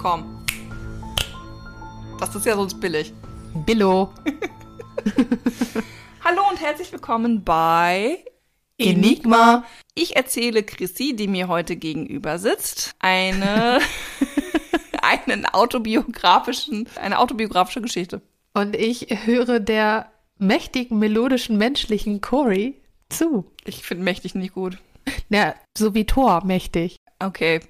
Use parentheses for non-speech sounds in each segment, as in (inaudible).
Komm. Das ist ja sonst billig. Billo. (laughs) (laughs) Hallo und herzlich willkommen bei Enigma. Ich erzähle Chrissy, die mir heute gegenüber sitzt, eine, (laughs) einen autobiografischen, eine autobiografische Geschichte. Und ich höre der mächtigen, melodischen, menschlichen Cory zu. Ich finde mächtig nicht gut. Ja, so wie Thor mächtig. Okay.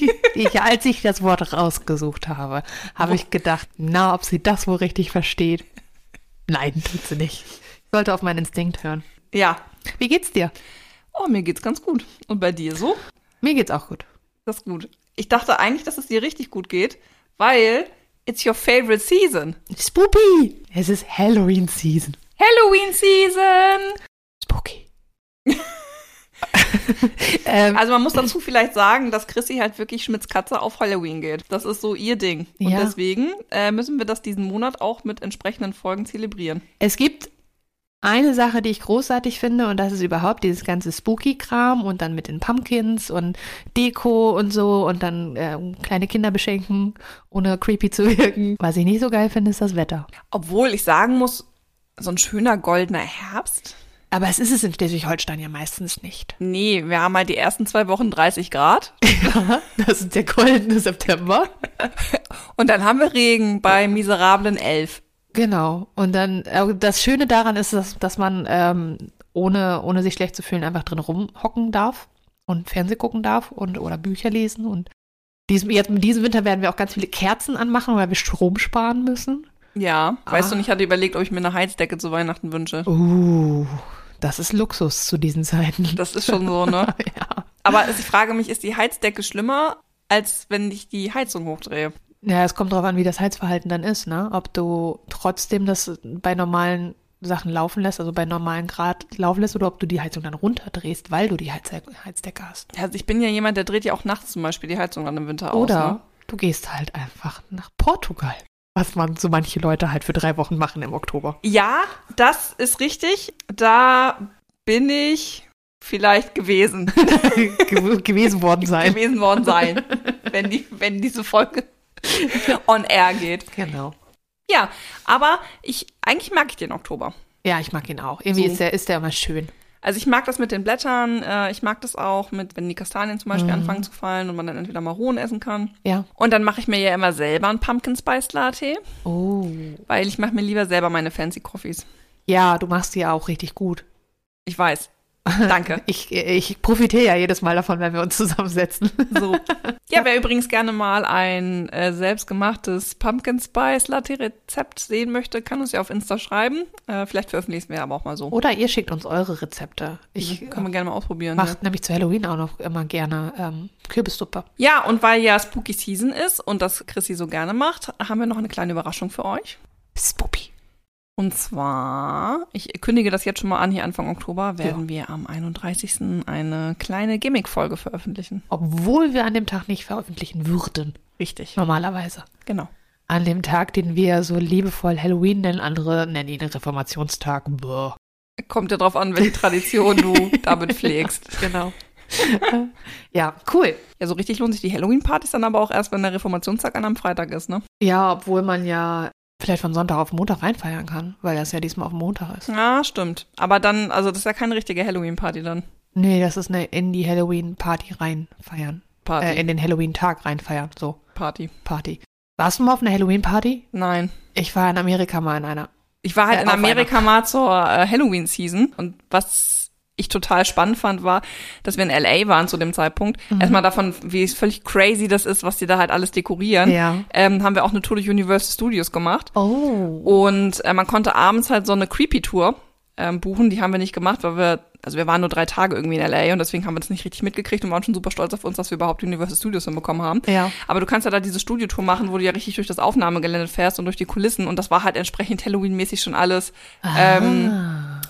(laughs) Ich, als ich das Wort rausgesucht habe, habe ich gedacht, na, ob sie das wohl richtig versteht. Nein, tut sie nicht. Ich sollte auf meinen Instinkt hören. Ja. Wie geht's dir? Oh, mir geht's ganz gut. Und bei dir so? Mir geht's auch gut. Das ist gut. Ich dachte eigentlich, dass es dir richtig gut geht, weil it's your favorite season. Spoopy! Es ist Halloween Season. Halloween Season! Spooky. (laughs) (laughs) ähm, Also man muss dazu vielleicht sagen, dass Chrissy halt wirklich Schmitz Katze auf Halloween geht. Das ist so ihr Ding. Und Ja. deswegen äh, müssen wir das diesen Monat auch mit entsprechenden Folgen zelebrieren. es gibt eine Sache, die ich großartig finde, und das ist überhaupt dieses ganze Spooky-Kram und dann mit den Pumpkins und Deko und so und dann äh, kleine Kinder beschenken, ohne creepy zu (laughs) wirken. Was ich nicht so geil finde, ist das Wetter. Obwohl ich sagen muss, so ein schöner goldener Herbst. Aber es ist es in Schleswig-Holstein ja meistens nicht. Nee, wir haben halt die ersten zwei Wochen 30 Grad. (laughs) Ja, das ist der goldene September. Und dann haben wir Regen bei miserablen 11. Genau. Und dann, äh, das Schöne daran ist, dass, dass man ähm, ohne, ohne sich schlecht zu fühlen einfach drin rumhocken darf und Fernseh gucken darf und oder Bücher lesen. Und diesem, jetzt mit diesem Winter werden wir auch ganz viele Kerzen anmachen, weil wir Strom sparen müssen. Ja, weißt Ah. du, und ich hatte überlegt, ob ich mir eine Heizdecke zu Weihnachten wünsche. Uh, das ist Luxus zu diesen Zeiten. Das ist schon so, ne? (laughs) ja. Aber ich frage mich, ist die Heizdecke schlimmer, als wenn ich die Heizung hochdrehe? Ja, es kommt drauf an, wie das Heizverhalten dann ist, ne? Ob du trotzdem das bei normalen Sachen laufen lässt, also bei normalen Grad laufen lässt, oder ob du die Heizung dann runterdrehst, weil du die Heizde Heizdecke hast. Also ich bin ja jemand, der dreht ja auch nachts zum Beispiel die Heizung dann im Winter aus. Oder Ne? du gehst halt einfach nach Portugal. Was man so manche Leute halt für drei Wochen machen im Oktober. Ja, das ist richtig. Da bin ich vielleicht gewesen, (laughs) Ge gewesen worden sein. gewesen worden sein, wenn, die, wenn diese Folge on air geht. Genau. Ja, aber ich, eigentlich mag ich den Oktober. Ja, ich mag ihn auch. Irgendwie So. ist der, ist der immer schön. Also ich mag das mit den Blättern, äh, ich mag das auch mit, wenn die Kastanien zum Beispiel anfangen zu fallen und man dann entweder Maronen essen kann. Ja. Und dann mache ich mir ja immer selber einen Pumpkin Spice Latte, Oh. weil ich mache mir lieber selber meine fancy Coffees. Ja, du machst die ja auch richtig gut. Ich weiß. (laughs) Danke. Ich, ich profitiere ja jedes Mal davon, wenn wir uns zusammensetzen. (laughs) So. Ja, wer übrigens gerne mal ein äh, selbstgemachtes Pumpkin Spice Latte Rezept sehen möchte, kann uns ja auf Insta schreiben. Äh, vielleicht veröffentlichen wir aber auch mal so. Oder ihr schickt uns eure Rezepte. Ich Ich kann man gerne mal ausprobieren. mache nämlich zu Halloween auch noch immer gerne ähm, Kürbissuppe. Ja. ja, und weil ja Spooky Season ist und das Chrissy so gerne macht, haben wir noch eine kleine Überraschung für euch. Spoopy. Und zwar, ich kündige das jetzt schon mal an, hier Anfang Oktober werden wir am 31. eine kleine Gimmick-Folge veröffentlichen. Obwohl wir an dem Tag nicht veröffentlichen würden. Richtig. Normalerweise. Genau. An dem Tag, den wir so liebevoll Halloween nennen, andere nennen ihn Reformationstag. Boah. Kommt ja drauf an, welche Tradition du (laughs) damit pflegst. Genau. (laughs) ja, cool. Ja, so richtig lohnt sich die Halloween-Partys dann aber auch erst, wenn der Reformationstag an einem Freitag ist, ne? Ja, obwohl man ja vielleicht von Sonntag auf Montag reinfeiern kann, weil das ja diesmal auf Montag ist. Ja, stimmt. Aber dann, also das ist ja keine richtige Halloween-Party dann. Nee, das ist eine in die Halloween-Party reinfeiern. Party. Äh, in den Halloween-Tag reinfeiern. So, Party. Party. Warst du mal auf einer Halloween-Party? Nein. Ich war in Amerika mal in einer. Ich war halt Äh, in Amerika mal zur äh, Halloween-Season und was ich total spannend fand, war, dass wir in LA waren zu dem Zeitpunkt. Mhm. Erstmal davon, wie völlig crazy das ist, was die da halt alles dekorieren. Ja. Ähm, haben wir auch eine Tour durch Universal Studios gemacht. Oh. Und äh, man konnte abends halt so eine Creepy-Tour ähm, buchen. Die haben wir nicht gemacht, weil wir, also wir waren nur drei Tage irgendwie in LA und deswegen haben wir das nicht richtig mitgekriegt und waren schon super stolz auf uns, dass wir überhaupt Universal Studios hinbekommen haben. Ja. Aber du kannst ja da diese Studiotour machen, wo du ja richtig durch das Aufnahmegelände fährst und durch die Kulissen und das war halt entsprechend Halloween-mäßig schon alles ähm,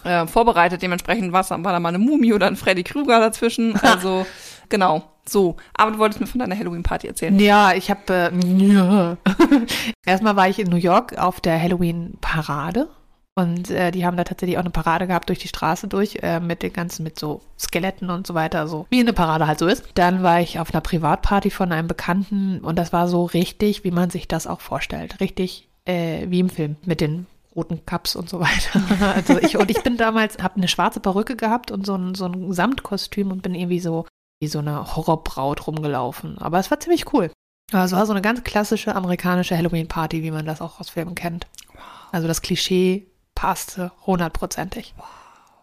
Ah. äh, vorbereitet. Dementsprechend war's, war da mal eine Mumie oder ein Freddy Krüger dazwischen. Also, genau. So. Aber du wolltest mir von deiner Halloween-Party erzählen. Ja, ich habe äh, ja. (laughs) erstmal war ich in New York auf der Halloween Parade Und äh, die haben da tatsächlich auch eine Parade gehabt durch die Straße durch, äh, mit den ganzen, mit so Skeletten und so weiter, so wie eine Parade halt so ist. Dann war ich auf einer Privatparty von einem Bekannten und das war so richtig, wie man sich das auch vorstellt. Richtig äh, wie im Film mit den roten Cups und so weiter. (laughs) Also ich, und ich bin damals, habe eine schwarze Perücke gehabt und so ein, so ein Samtkostüm und bin irgendwie so wie so eine Horrorbraut rumgelaufen. Aber es war ziemlich cool. Also es war so eine ganz klassische amerikanische Halloween-Party, wie man das auch aus Filmen kennt. Also das Klischee passte hundertprozentig.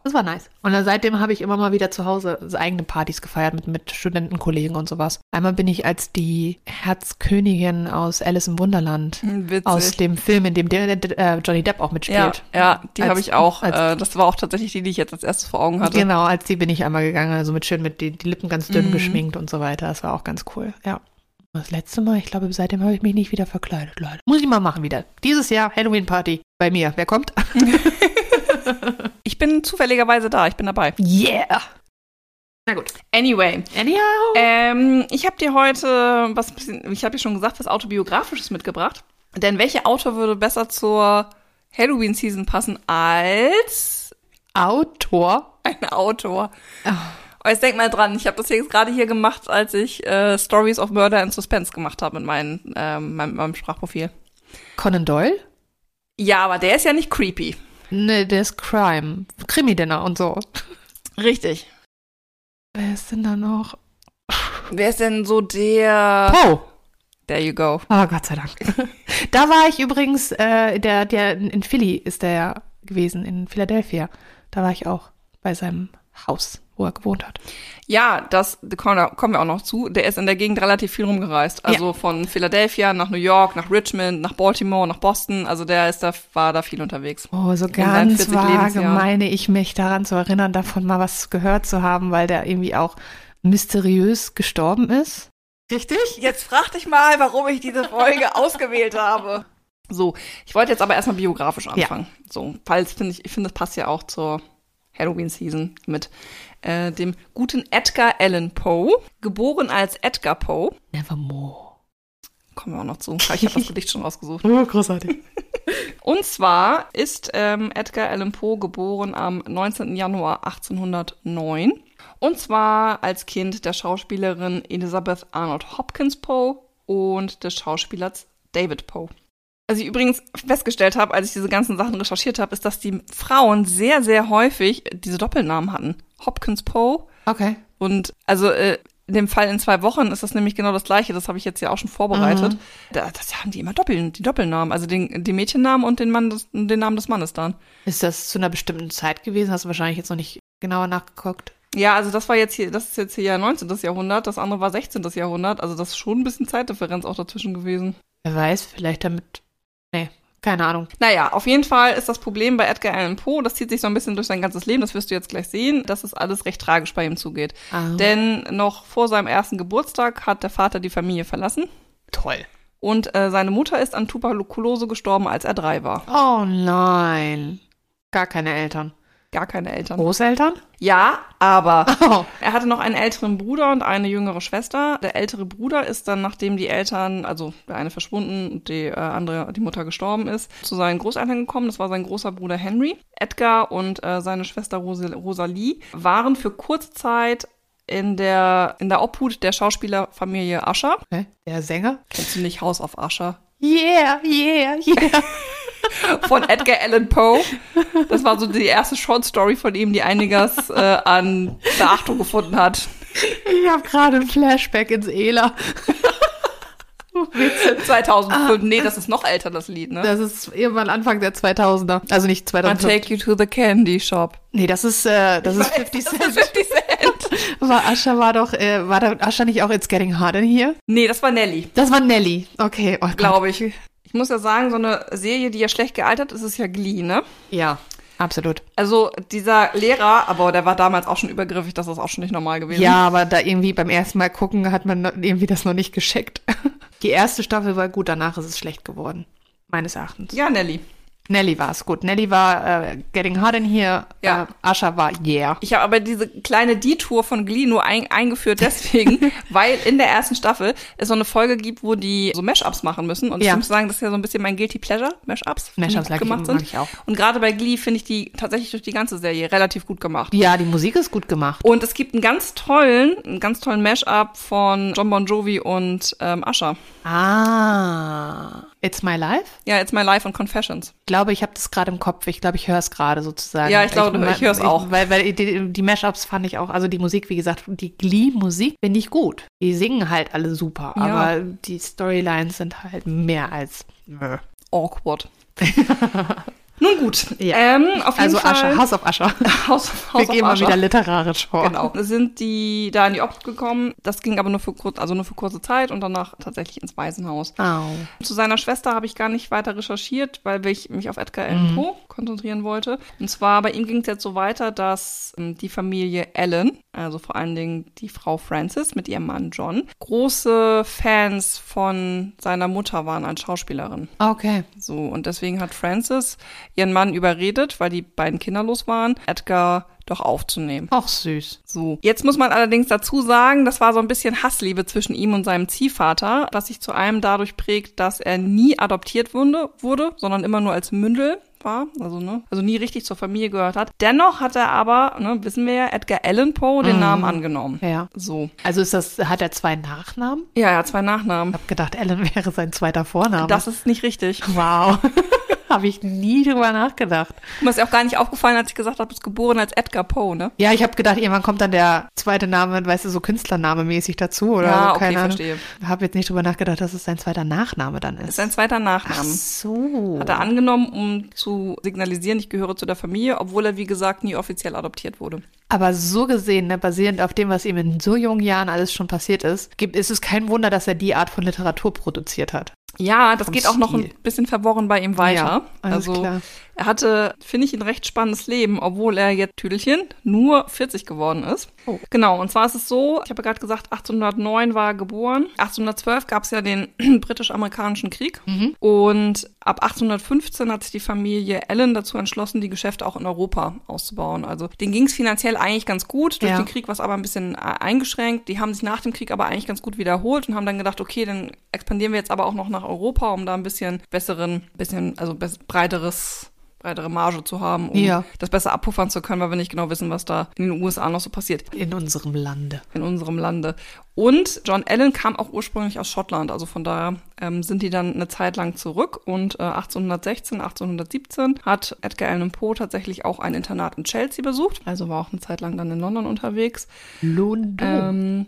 Das war nice. Und dann seitdem habe ich immer mal wieder zu Hause eigene Partys gefeiert mit, mit Studentenkollegen und sowas. Einmal bin ich als die Herzkönigin aus Alice im Wunderland, Hm, Witzig. aus dem Film, in dem der, der, äh, Johnny Depp auch ja, mitspielt. ja, die Als- habe ich auch. als- Äh, das war auch tatsächlich die, die ich jetzt als erstes vor Augen hatte. Genau, als die bin ich einmal gegangen, also mit schön mit die, die Lippen ganz dünn Mhm. geschminkt und so weiter. Das war auch ganz cool, ja. Das letzte Mal, ich glaube, seitdem habe ich mich nicht wieder verkleidet, Leute. Muss ich mal machen wieder. Dieses Jahr Halloween-Party bei mir. Wer kommt? (laughs) Ich bin zufälligerweise da, ich bin dabei. Yeah! Na gut. Anyway, Anyhow. ähm, ich habe dir heute was, ein bisschen- ich habe dir schon gesagt, was autobiografisches mitgebracht. Denn welcher Autor würde besser zur Halloween-Season passen als Autor. ein Autor? Oh. Aber jetzt denk mal dran, ich habe das jetzt gerade hier gemacht, als ich äh, Stories of Murder and Suspense gemacht habe mit meinem, ähm, meinem, meinem Sprachprofil. Conan Doyle? Ja, aber der ist ja nicht creepy. Ne, der ist Crime. Krimi-Dinner und so. Richtig. Wer ist denn da noch? Wer ist denn so der... Poe. There you go. Oh, Gott sei Dank. (laughs) da war ich übrigens, äh, der, der in Philly ist der ja gewesen, in Philadelphia. Da war ich auch bei seinem Haus, wo er gewohnt hat. Ja, das da kommen wir- kommen wir auch noch zu. Der ist in der Gegend relativ viel rumgereist. Also von Philadelphia nach New York, nach Richmond, nach Baltimore, nach Boston. Also der ist da, war da viel unterwegs. Oh, so seinen ganz 40 vage meine ich mich daran zu erinnern, davon mal was gehört zu haben, weil der irgendwie auch mysteriös gestorben ist. Richtig? Jetzt frag dich mal, warum ich diese Folge (laughs) ausgewählt habe. So, ich wollte jetzt aber erstmal biografisch anfangen. So, falls finde ich, ich finde, das passt ja auch zur Halloween-Season mit äh, dem guten Edgar Allan Poe, geboren als Edgar Poe. Nevermore. Kommen wir auch noch zu. Ich habe das Gedicht schon rausgesucht. (laughs) Oh, großartig. (laughs) Und zwar ist ähm, Edgar Allan Poe geboren am 19. Januar 1809. Und zwar als Kind der Schauspielerin Elizabeth Arnold Hopkins Poe und des Schauspielers David Poe. Was ich übrigens festgestellt habe, als ich diese ganzen Sachen recherchiert habe, ist, dass die Frauen sehr, sehr häufig diese Doppelnamen hatten. Hopkins Poe Okay. und also äh, in dem Fall in zwei Wochen ist das nämlich genau das gleiche. Das habe ich jetzt ja auch schon vorbereitet. Da, das haben die immer doppeln, die Doppelnamen, also den, den Mädchennamen und den Mann, des, den Namen des Mannes dann. Ist das zu einer bestimmten Zeit gewesen? Hast du wahrscheinlich jetzt noch nicht genauer nachgeguckt. Ja, also das war jetzt hier, das ist jetzt hier ja 19. Jahrhundert, das andere war 16. Jahrhundert, also das ist schon ein bisschen Zeitdifferenz auch dazwischen gewesen. Wer weiß, vielleicht damit. Nee, keine Ahnung. Naja, auf jeden Fall ist das Problem bei Edgar Allan Poe, das zieht sich so ein bisschen durch sein ganzes Leben, das wirst du jetzt gleich sehen, dass es alles recht tragisch bei ihm zugeht. Ah. Denn noch vor seinem ersten Geburtstag hat der Vater die Familie verlassen Toll. und äh, seine Mutter ist an Tuberkulose gestorben, als er drei war. Oh nein. Gar keine Eltern. Gar keine Eltern. Großeltern? Ja, aber (laughs) Oh. er hatte noch einen älteren Bruder und eine jüngere Schwester. Der ältere Bruder ist dann, nachdem die Eltern, also der eine verschwunden und die äh, andere, die Mutter gestorben ist, zu seinen Großeltern gekommen. Das war sein großer Bruder Henry. Edgar und äh, seine Schwester Ros Rosalie waren für kurze Zeit in der, in der Obhut der Schauspielerfamilie Ascher. Okay. Der Sänger? Kennst du nicht House of Usher? Yeah, yeah, yeah. (laughs) (laughs) Von Edgar Allan Poe. Das war so die erste Short Story von ihm, die einiges äh, an Beachtung gefunden hat. Ich habe gerade ein Flashback ins Ela. 2005. Nee, das ist noch älter, das Lied, ne? Das ist irgendwann Anfang der 2000er. Also nicht I 2005. take you to the candy shop. Nee, das ist, äh, das ist 50 Das ist Cent. 50 Cent. (laughs) War Ascha war doch, äh, war da Ascha nicht auch It's Getting Hard in hier? Nee, das war Nelly, Das war Nelly. Okay, oh glaube ich. Ich muss ja sagen, so eine Serie, die ja schlecht gealtert ist, ist ja Glee, ne? Ja, absolut. Also dieser Lehrer, aber der war damals auch schon übergriffig, das ist auch schon nicht normal gewesen. Ja, aber da irgendwie beim ersten Mal gucken hat man irgendwie das noch nicht gescheckt. (laughs) Die erste Staffel war gut, danach ist es schlecht geworden. Meines Erachtens. Ja, Nelly. Nelly war es, gut. Nelly war äh, Getting Hard in Here, Ja. äh, Asha war Yeah. Ich habe aber diese kleine Detour von Glee nur ein, eingeführt deswegen, (laughs) weil in der ersten Staffel es so eine Folge gibt, wo die so Mashups machen müssen. Und Ja. ich muss sagen, das ist ja so ein bisschen mein Guilty Pleasure, Mashups, die Mashups ich- gemacht mag sind. ich auch. Und gerade bei Glee finde ich die tatsächlich durch die ganze Serie relativ gut gemacht. Ja, die Musik ist gut gemacht. Und es gibt einen ganz tollen, einen ganz tollen Mashup von John Bon Jovi und ähm, Usher. Ah, It's My Life? Ja, It's My Life und Confessions. Ich glaube, ich habe das gerade im Kopf. Ich glaube, ich höre es gerade sozusagen. Ja, ich glaube, ich höre es auch. Weil, weil die, die Mashups fand ich auch, also die Musik, wie gesagt, die Glee-Musik finde ich gut. Die singen halt alle super, Ja. aber die Storylines sind halt mehr als. Awkward. (laughs) Nun gut. Ja. Ähm, auf jeden Also Fall. Ascher, House of Ascher. (laughs) Haus, Haus Wir gehen mal wieder literarisch vor. Genau. Sind die da in die Obhut gekommen. Das ging aber nur für kurz, also nur für kurze Zeit und danach tatsächlich ins Waisenhaus. Au. Zu seiner Schwester habe ich gar nicht weiter recherchiert, weil ich mich auf Edgar Allan Poe konzentrieren wollte. Und zwar bei ihm ging es jetzt so weiter, dass ähm, die Familie Allen, also vor allen Dingen die Frau Frances mit ihrem Mann John, große Fans von seiner Mutter waren als Schauspielerin. Okay. So, und deswegen hat Frances ihren Mann überredet, weil die beiden kinderlos waren, Edgar doch aufzunehmen. Auch süß. So. Jetzt muss man allerdings dazu sagen, das war so ein bisschen Hassliebe zwischen ihm und seinem Ziehvater, was sich zu einem dadurch prägt, dass er nie adoptiert wurde, wurde sondern immer nur als Mündel war, also ne, also nie richtig zur Familie gehört hat. Dennoch hat er aber, ne, wissen wir ja, Edgar Allan Poe den Namen angenommen. Ja. So. Also ist das, hat er zwei Nachnamen? Ja, er hat zwei Nachnamen. Ich habe gedacht, Ellen (laughs) wäre sein zweiter Vorname. Das ist nicht richtig. wow. (laughs) habe ich nie drüber nachgedacht. Mir ist ja auch gar nicht aufgefallen, als ich gesagt habe, du bist geboren als Edgar Poe, ne? Ja, ich habe gedacht, irgendwann kommt dann der zweite Name, weißt du, so Künstlername mäßig dazu oder Ja, so, okay, keine Ahnung. verstehe. Habe jetzt nicht drüber nachgedacht, dass es sein zweiter Nachname dann ist ist. sein zweiter Nachname. so. Hat er angenommen, um zu signalisieren, ich gehöre zu der Familie, obwohl er, wie gesagt, nie offiziell adoptiert wurde. Aber so gesehen, ne, basierend auf dem, was ihm in so jungen Jahren alles schon passiert ist, gibt, ist es kein Wunder, dass er die Art von Literatur produziert hat. Ja, das geht auch noch ein bisschen verworren bei ihm weiter. Ja, also klar. Er hatte, finde ich, ein recht spannendes Leben, obwohl er jetzt Tüdelchen nur 40 geworden ist. Oh. Genau, und zwar ist es so, ich habe ja gerade gesagt, 1809 war er geboren. 1812 gab es ja den (clears throat) britisch-amerikanischen Krieg. Mhm. Und ab 1815 hat sich die Familie Allen dazu entschlossen, die Geschäfte auch in Europa auszubauen. Also denen ging es finanziell eigentlich ganz gut. Durch Ja. den Krieg war es aber ein bisschen äh, eingeschränkt. Die haben sich nach dem Krieg aber eigentlich ganz gut wiederholt und haben dann gedacht, okay, dann expandieren wir jetzt aber auch noch nach Europa, um da ein bisschen besseren, bisschen, also breiteres breitere Marge zu haben, um Ja. das besser abpuffern zu können, weil wir nicht genau wissen, was da in den USA noch so passiert In unserem Lande. in unserem Lande. Und John Allen kam auch ursprünglich aus Schottland, also von daher ähm, sind die dann eine Zeit lang zurück und äh, 1816, 1817 hat Edgar Allan Poe tatsächlich auch ein Internat in Chelsea besucht, also war auch eine Zeit lang dann in London unterwegs, London. ähm,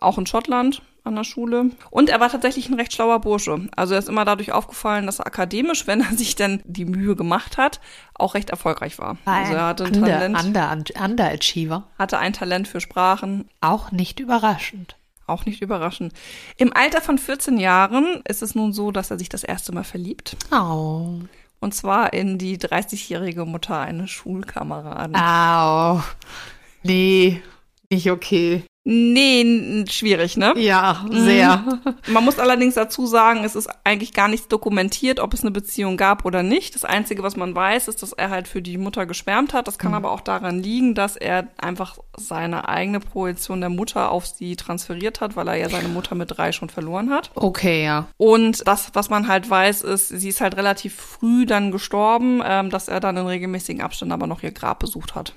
auch in Schottland an der Schule. Und er war tatsächlich ein recht schlauer Bursche. Also er ist immer dadurch aufgefallen, dass er akademisch, (laughs) wenn er sich denn die Mühe gemacht hat, auch recht erfolgreich war. Also er hatte ein Under, Talent, Under, Underachiever. hatte ein Talent für Sprachen, Auch nicht überraschend. Auch nicht überraschend. Im Alter von 14 Jahren ist es nun so, dass er sich das erste Mal verliebt. Au. Und zwar in die 30-jährige Mutter eines Schulkameraden. Au. Nee, nicht okay. Nee, schwierig, ne? Ja, sehr. Man muss allerdings dazu sagen, es ist eigentlich gar nichts dokumentiert, ob es eine Beziehung gab oder nicht. Das Einzige, was man weiß, ist, dass er halt für die Mutter geschwärmt hat. Das kann aber auch daran liegen, dass er einfach seine eigene Projektion der Mutter auf sie transferiert hat, weil er ja seine Mutter mit drei schon verloren hat. Okay, ja. Und das, was man halt weiß, ist, sie ist halt relativ früh dann gestorben, ähm, dass er dann in regelmäßigen Abständen aber noch ihr Grab besucht hat,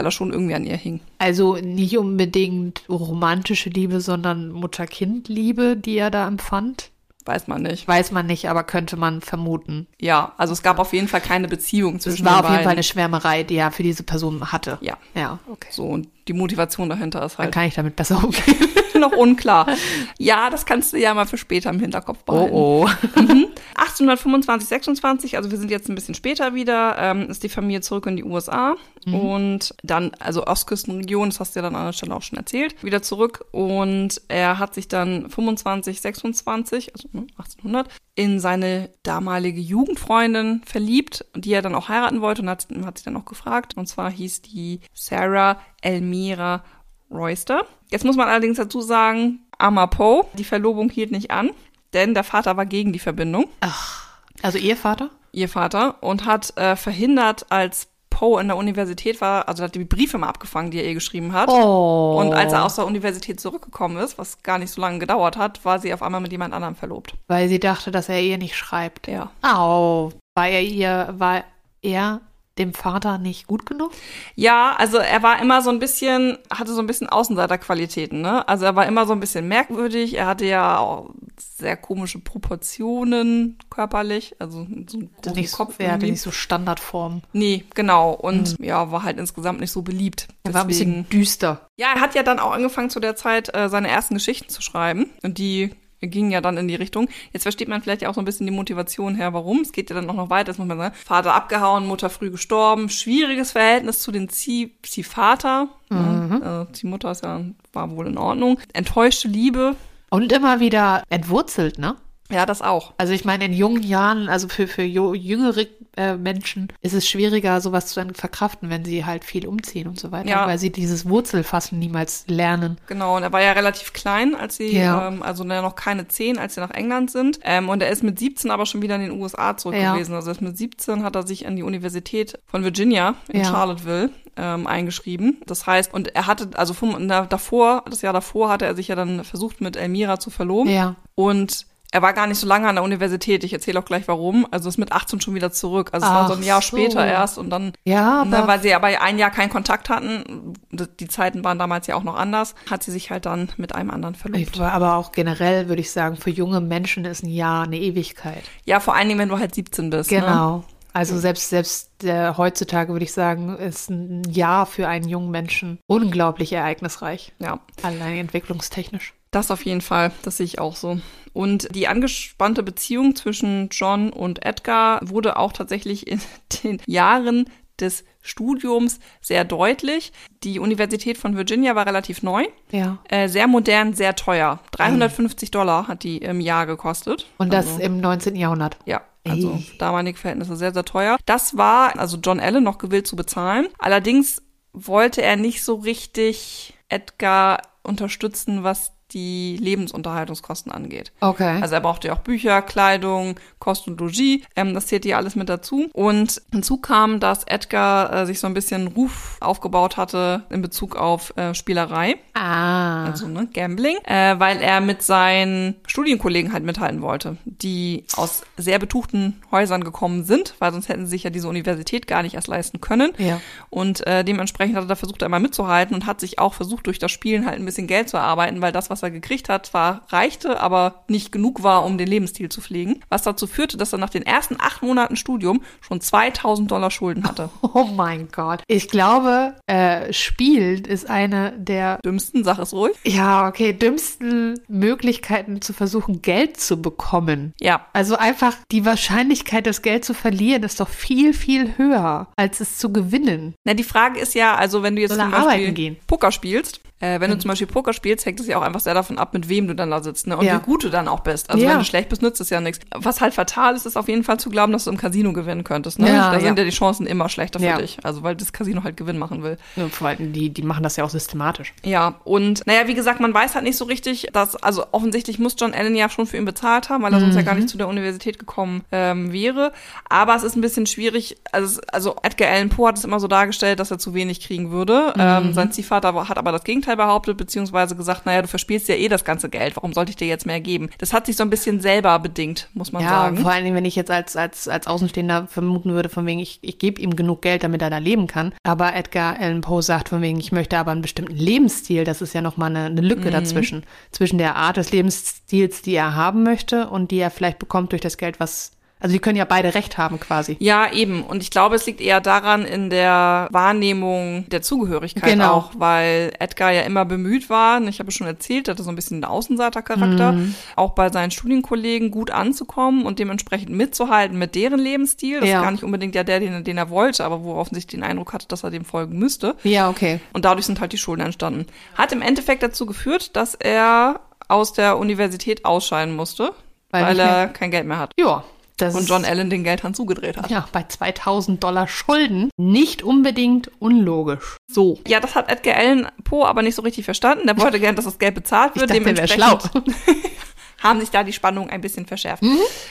weil er schon irgendwie an ihr hing. Also nicht unbedingt romantische Liebe, sondern Mutter-Kind-Liebe, die er da empfand. Weiß man nicht. Weiß man nicht, aber könnte man vermuten. Ja, also es gab auf jeden Fall keine Beziehung Es zwischen war den auf jeden Fall beiden. eine Schwärmerei, die er für diese Person hatte. Ja, Ja, okay. so und die Motivation dahinter ist Dann halt kann ich damit besser umgehen. (laughs) noch unklar. (laughs) Ja, das kannst du ja mal für später im Hinterkopf behalten. oh. (laughs) 1825, 26, also wir sind jetzt ein bisschen später wieder, ähm, ist die Familie zurück in die USA und dann, also Ostküstenregion, das hast du ja dann an der Stelle auch schon erzählt, wieder zurück und er hat sich dann 25, 26, also ne, 1800, in seine damalige Jugendfreundin verliebt, die er dann auch heiraten wollte und hat, hat sich dann auch gefragt und zwar hieß die Sarah Elmira Royster. Jetzt muss man allerdings dazu sagen, armer Poe, die Verlobung hielt nicht an, denn der Vater war gegen die Verbindung. Ach, Also ihr Vater? ihr Vater, und hat äh, verhindert, als Poe in der Universität war, also hat die Briefe mal abgefangen, die er ihr geschrieben hat. Oh. Und als er aus der Universität zurückgekommen ist, was gar nicht so lange gedauert hat, war sie auf einmal mit jemand anderem verlobt. Weil sie dachte, dass er ihr nicht schreibt. Ja. Au. War er ihr, war er dem Vater nicht gut genug? Ja, also er war immer so ein bisschen, hatte so ein bisschen Außenseiterqualitäten, ne? Also er war immer so ein bisschen merkwürdig. Er hatte ja auch sehr komische Proportionen körperlich, also so einen großen nicht Kopf. so, er hatte nicht so Standardform. Nee, genau. Und ja, war halt insgesamt nicht so beliebt. Er war ein bisschen düster. Ja, er hat ja dann auch angefangen zu der Zeit äh, seine ersten Geschichten zu schreiben und die gingen ja dann in die Richtung. Jetzt versteht man vielleicht auch so ein bisschen die Motivation her, warum. Es geht ja dann auch noch weiter, das muss man sagen. Vater abgehauen, Mutter früh gestorben, schwieriges Verhältnis zu den Zieh, Ziehvater. Mhm. Ja, also Ziehmutter ist ja, war wohl in Ordnung. Enttäuschte Liebe. Und immer wieder entwurzelt, ne? Ja, das auch. Also ich meine, in jungen Jahren, also für, für jüngere äh, Menschen ist es schwieriger, sowas zu verkraften, wenn sie halt viel umziehen und so weiter, Ja. weil sie dieses Wurzelfassen niemals lernen. Genau, und er war ja relativ klein, als sie, Ja. ähm, also noch keine zehn, als sie nach England sind. Ähm, und er ist mit 17 aber schon wieder in den USA zurück Ja. gewesen. Also er ist mit 17 hat er sich an die Universität von Virginia in. Charlottesville ähm, eingeschrieben. Das heißt, und er hatte, also vom, na, davor, das Jahr davor hatte er sich ja dann versucht, mit Elmira zu verloben. Ja. Und er war gar nicht so lange an der Universität. Ich erzähle auch gleich warum. Also ist mit 18 schon wieder zurück. Also es war so ein Jahr so. später erst und dann Ja, Ne, weil sie aber ein Jahr keinen Kontakt hatten, die Zeiten waren damals ja auch noch anders, hat sie sich halt dann mit einem anderen verlobt. aber auch generell würde ich sagen, für junge Menschen ist ein Jahr eine Ewigkeit. Ja, vor allen Dingen, wenn du halt 17 bist. Ne? Genau. Also selbst selbst äh, heutzutage würde ich sagen, ist ein Jahr für einen jungen Menschen unglaublich ereignisreich, Ja, allein entwicklungstechnisch. Das auf jeden Fall. Das sehe ich auch so. Und die angespannte Beziehung zwischen John und Edgar wurde auch tatsächlich in (laughs) den Jahren des Studiums sehr deutlich. Die Universität von Virginia war relativ neu, Ja. äh, sehr modern, sehr teuer. 350 Dollar hat die im Jahr gekostet. Und das Also- im 19. Jahrhundert. Ja, also Ey. damalige Verhältnisse sehr, sehr teuer. Das war also John Allen noch gewillt zu bezahlen. Allerdings wollte er nicht so richtig Edgar unterstützen, was die Lebensunterhaltungskosten angeht. Okay. Also er brauchte ja auch Bücher, Kleidung, Kost und Logis. Ähm, das zählt ja alles mit dazu. Und hinzu kam, dass Edgar äh, sich so ein bisschen Ruf aufgebaut hatte in Bezug auf äh, Spielerei ah. also ne, Gambling, äh, weil er mit seinen Studienkollegen halt mithalten wollte, die aus sehr betuchten Häusern gekommen sind, weil sonst hätten sie sich ja diese Universität gar nicht erst leisten können. Ja. Und äh, dementsprechend hat er da versucht, einmal mitzuhalten und hat sich auch versucht, durch das Spielen halt ein bisschen Geld zu erarbeiten, weil das, was er gekriegt hat, zwar reichte, aber nicht genug war, um den Lebensstil zu pflegen. Was dazu führte, dass er nach den ersten acht Monaten Studium schon 2000 Dollar Schulden hatte. (laughs) Oh mein Gott. Ich glaube, äh, Spielen ist eine der, Dümmsten, sag es ruhig. ja, okay, dümmsten Möglichkeiten zu versuchen, Geld zu bekommen. Ja, Also einfach die Wahrscheinlichkeit, das Geld zu verlieren, ist doch viel, viel höher, als es zu gewinnen. Na, die Frage ist ja, also wenn du jetzt Soll zum Beispiel arbeiten gehen? Poker spielst, äh, wenn du zum Beispiel Poker spielst, hängt es ja auch einfach sehr davon ab, mit wem du dann da sitzt, ne? Und Ja. wie gut du dann auch bist. Also Ja. wenn du schlecht bist, nützt es ja nichts. Was halt fatal ist, ist auf jeden Fall zu glauben, dass du im Casino gewinnen könntest, ne? Ja, da sind ja die Chancen immer schlechter für dich. Also weil das Casino halt Gewinn machen will. Ja, vor allem, die, die machen das ja auch systematisch. Ja, und naja, wie gesagt, man weiß halt nicht so richtig, dass, also offensichtlich muss John Allen ja schon für ihn bezahlt haben, weil er sonst ja gar Mhm. nicht zu der Universität gekommen ähm, wäre. Aber es ist ein bisschen schwierig, also, also Edgar Allan Poe hat es immer so dargestellt, dass er zu wenig kriegen würde. Mhm. Ähm, sein Ziehvater hat aber das Gegenteil behauptet, beziehungsweise gesagt, naja, du verspielst ja eh das ganze Geld, warum sollte ich dir jetzt mehr geben? Das hat sich so ein bisschen selber bedingt, muss man Ja, sagen. vor allen Dingen, wenn ich jetzt als, als, als Außenstehender vermuten würde, von wegen, ich, ich gebe ihm genug Geld, damit er da leben kann. Aber Edgar Allan Poe sagt von wegen, ich möchte aber einen bestimmten Lebensstil. Das ist ja nochmal eine, eine Lücke dazwischen. Zwischen der Art des Lebensstils, die er haben möchte und die er vielleicht bekommt durch das Geld, was. Also die können ja beide recht haben quasi. Ja, eben. Und ich glaube, es liegt eher daran in der Wahrnehmung der Zugehörigkeit Genau. auch, weil Edgar ja immer bemüht war, und ich habe es schon erzählt, er hatte so ein bisschen einen Außenseitercharakter, Mhm. auch bei seinen Studienkollegen gut anzukommen und dementsprechend mitzuhalten mit deren Lebensstil. Das Ja. ist gar nicht unbedingt ja der, den, den er wollte, aber worauf sich den Eindruck hatte, dass er dem folgen müsste. Ja, okay. Und dadurch sind halt die Schulden entstanden. Hat im Endeffekt dazu geführt, dass er aus der Universität ausscheiden musste, Weil weil, er kein Geld mehr hat. Ja. Das Und John Allen den Geldhahn zugedreht hat. Ja, bei 2000 Dollar Schulden nicht unbedingt unlogisch. So. Ja, das hat Edgar Allan Poe aber nicht so richtig verstanden. Der wollte (laughs) gern, dass das Geld bezahlt Ich wird. dachte, der wäre schlau. Dementsprechend (laughs) haben sich da die Spannungen ein bisschen verschärft.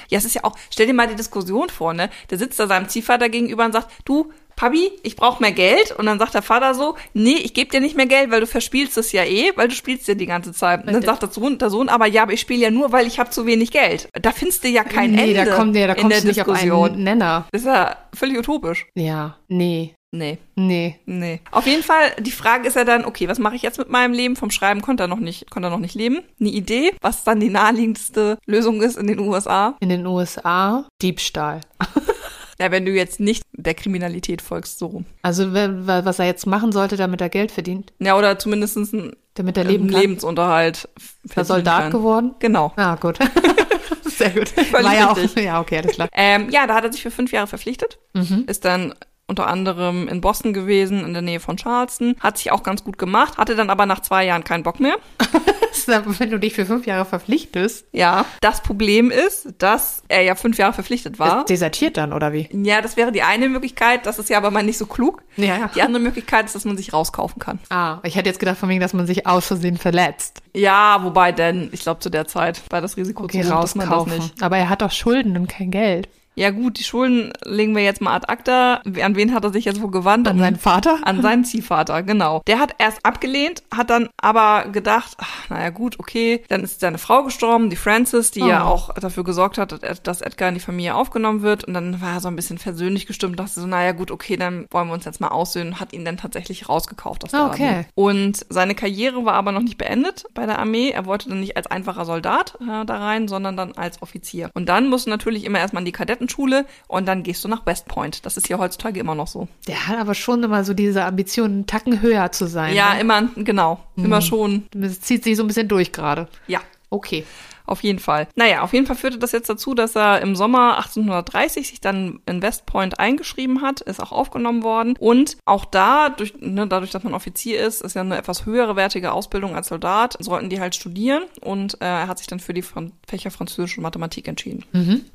Ja, es ist ja auch, stell dir mal die Diskussion vor, ne? Der sitzt da seinem Ziehvater gegenüber und sagt, du, Papi, ich brauche mehr Geld. Und dann sagt der Vater so, nee, ich gebe dir nicht mehr Geld, weil du verspielst es ja eh, weil du spielst ja die ganze Zeit. Und dann sagt der Sohn, der Sohn, aber ja, aber ich spiele ja nur, weil ich habe zu wenig Geld. Da findest du ja kein nee, Ende da kommt ja, da in kommst der du nicht auf Diskussion. einen Nenner. Das ist ja völlig utopisch. Ja, nee, Nee. nee. Nee. Auf jeden Fall, die Frage ist ja dann, okay, was mache ich jetzt mit meinem Leben? Vom Schreiben konnte er noch nicht, konnte er noch nicht leben. Eine Idee, was dann die naheliegendste Lösung ist in den USA. In den USA Diebstahl. (laughs) Ja, wenn du jetzt nicht der Kriminalität folgst, so rum. Also was er jetzt machen sollte, damit er Geld verdient, Ja, oder zumindest einen damit er leben kann. Lebensunterhalt er verdienen Soldat kann. geworden? Genau. Ah, gut. (laughs) Sehr gut. Völlig War ja auch, ja, okay, alles klar. Ähm, ja, da hat er sich für fünf Jahre verpflichtet. Mhm. Ist dann unter anderem in Boston gewesen, in der Nähe von Charleston. Hat sich auch ganz gut gemacht, hatte dann aber nach zwei Jahren keinen Bock mehr. (laughs) Wenn du dich für fünf Jahre verpflichtest, Ja, das Problem ist, dass er ja fünf Jahre verpflichtet war. ist desertiert dann, oder wie? Ja, das wäre die eine Möglichkeit. Das ist ja aber mal nicht so klug. Ja, ja. Die andere Möglichkeit ist, dass man sich rauskaufen kann. Ah, ich hätte jetzt gedacht von wegen, dass man sich aus Versehen verletzt. Ja, wobei denn, ich glaube zu der Zeit war das Risiko Okay, zu dass man das nicht. Aber er hat doch Schulden und kein Geld. Ja gut, die Schulden legen wir jetzt mal ad acta. An wen hat er sich jetzt wohl gewandt? An seinen Vater? An seinen Ziehvater, genau. Der hat erst abgelehnt, hat dann aber gedacht, ach, naja gut, okay. Dann ist seine Frau gestorben, die Frances, die ja Oh. auch dafür gesorgt hat, dass- Edgar in die Familie aufgenommen wird. Und dann war er so ein bisschen versöhnlich gestimmt, dachte so, naja gut, okay, dann wollen wir uns jetzt mal aussöhnen. Hat ihn dann tatsächlich rausgekauft aus der okay. Armee. Und seine Karriere war aber noch nicht beendet bei der Armee. Er wollte dann nicht als einfacher Soldat äh, da rein, sondern dann als Offizier. Und dann musst du natürlich immer erstmal in die Kadettenschule und dann gehst du nach West Point. Das ist ja heutzutage immer noch so. Der hat aber schon immer so diese Ambition, einen Tacken höher zu sein. Ja, ne? immer, genau. Immer schon. Das zieht sich so ein bisschen durch gerade. Ja, Okay. auf jeden Fall. Naja, auf jeden Fall führte das jetzt dazu, dass er im Sommer 1830 sich dann in West Point eingeschrieben hat, ist auch aufgenommen worden. Und auch da, durch, ne, dadurch, dass man Offizier ist, ist ja eine etwas höhere wertige Ausbildung als Soldat, sollten die halt studieren. Und äh, er hat sich dann für die Fran Fächer Französisch und Mathematik entschieden. Mhm.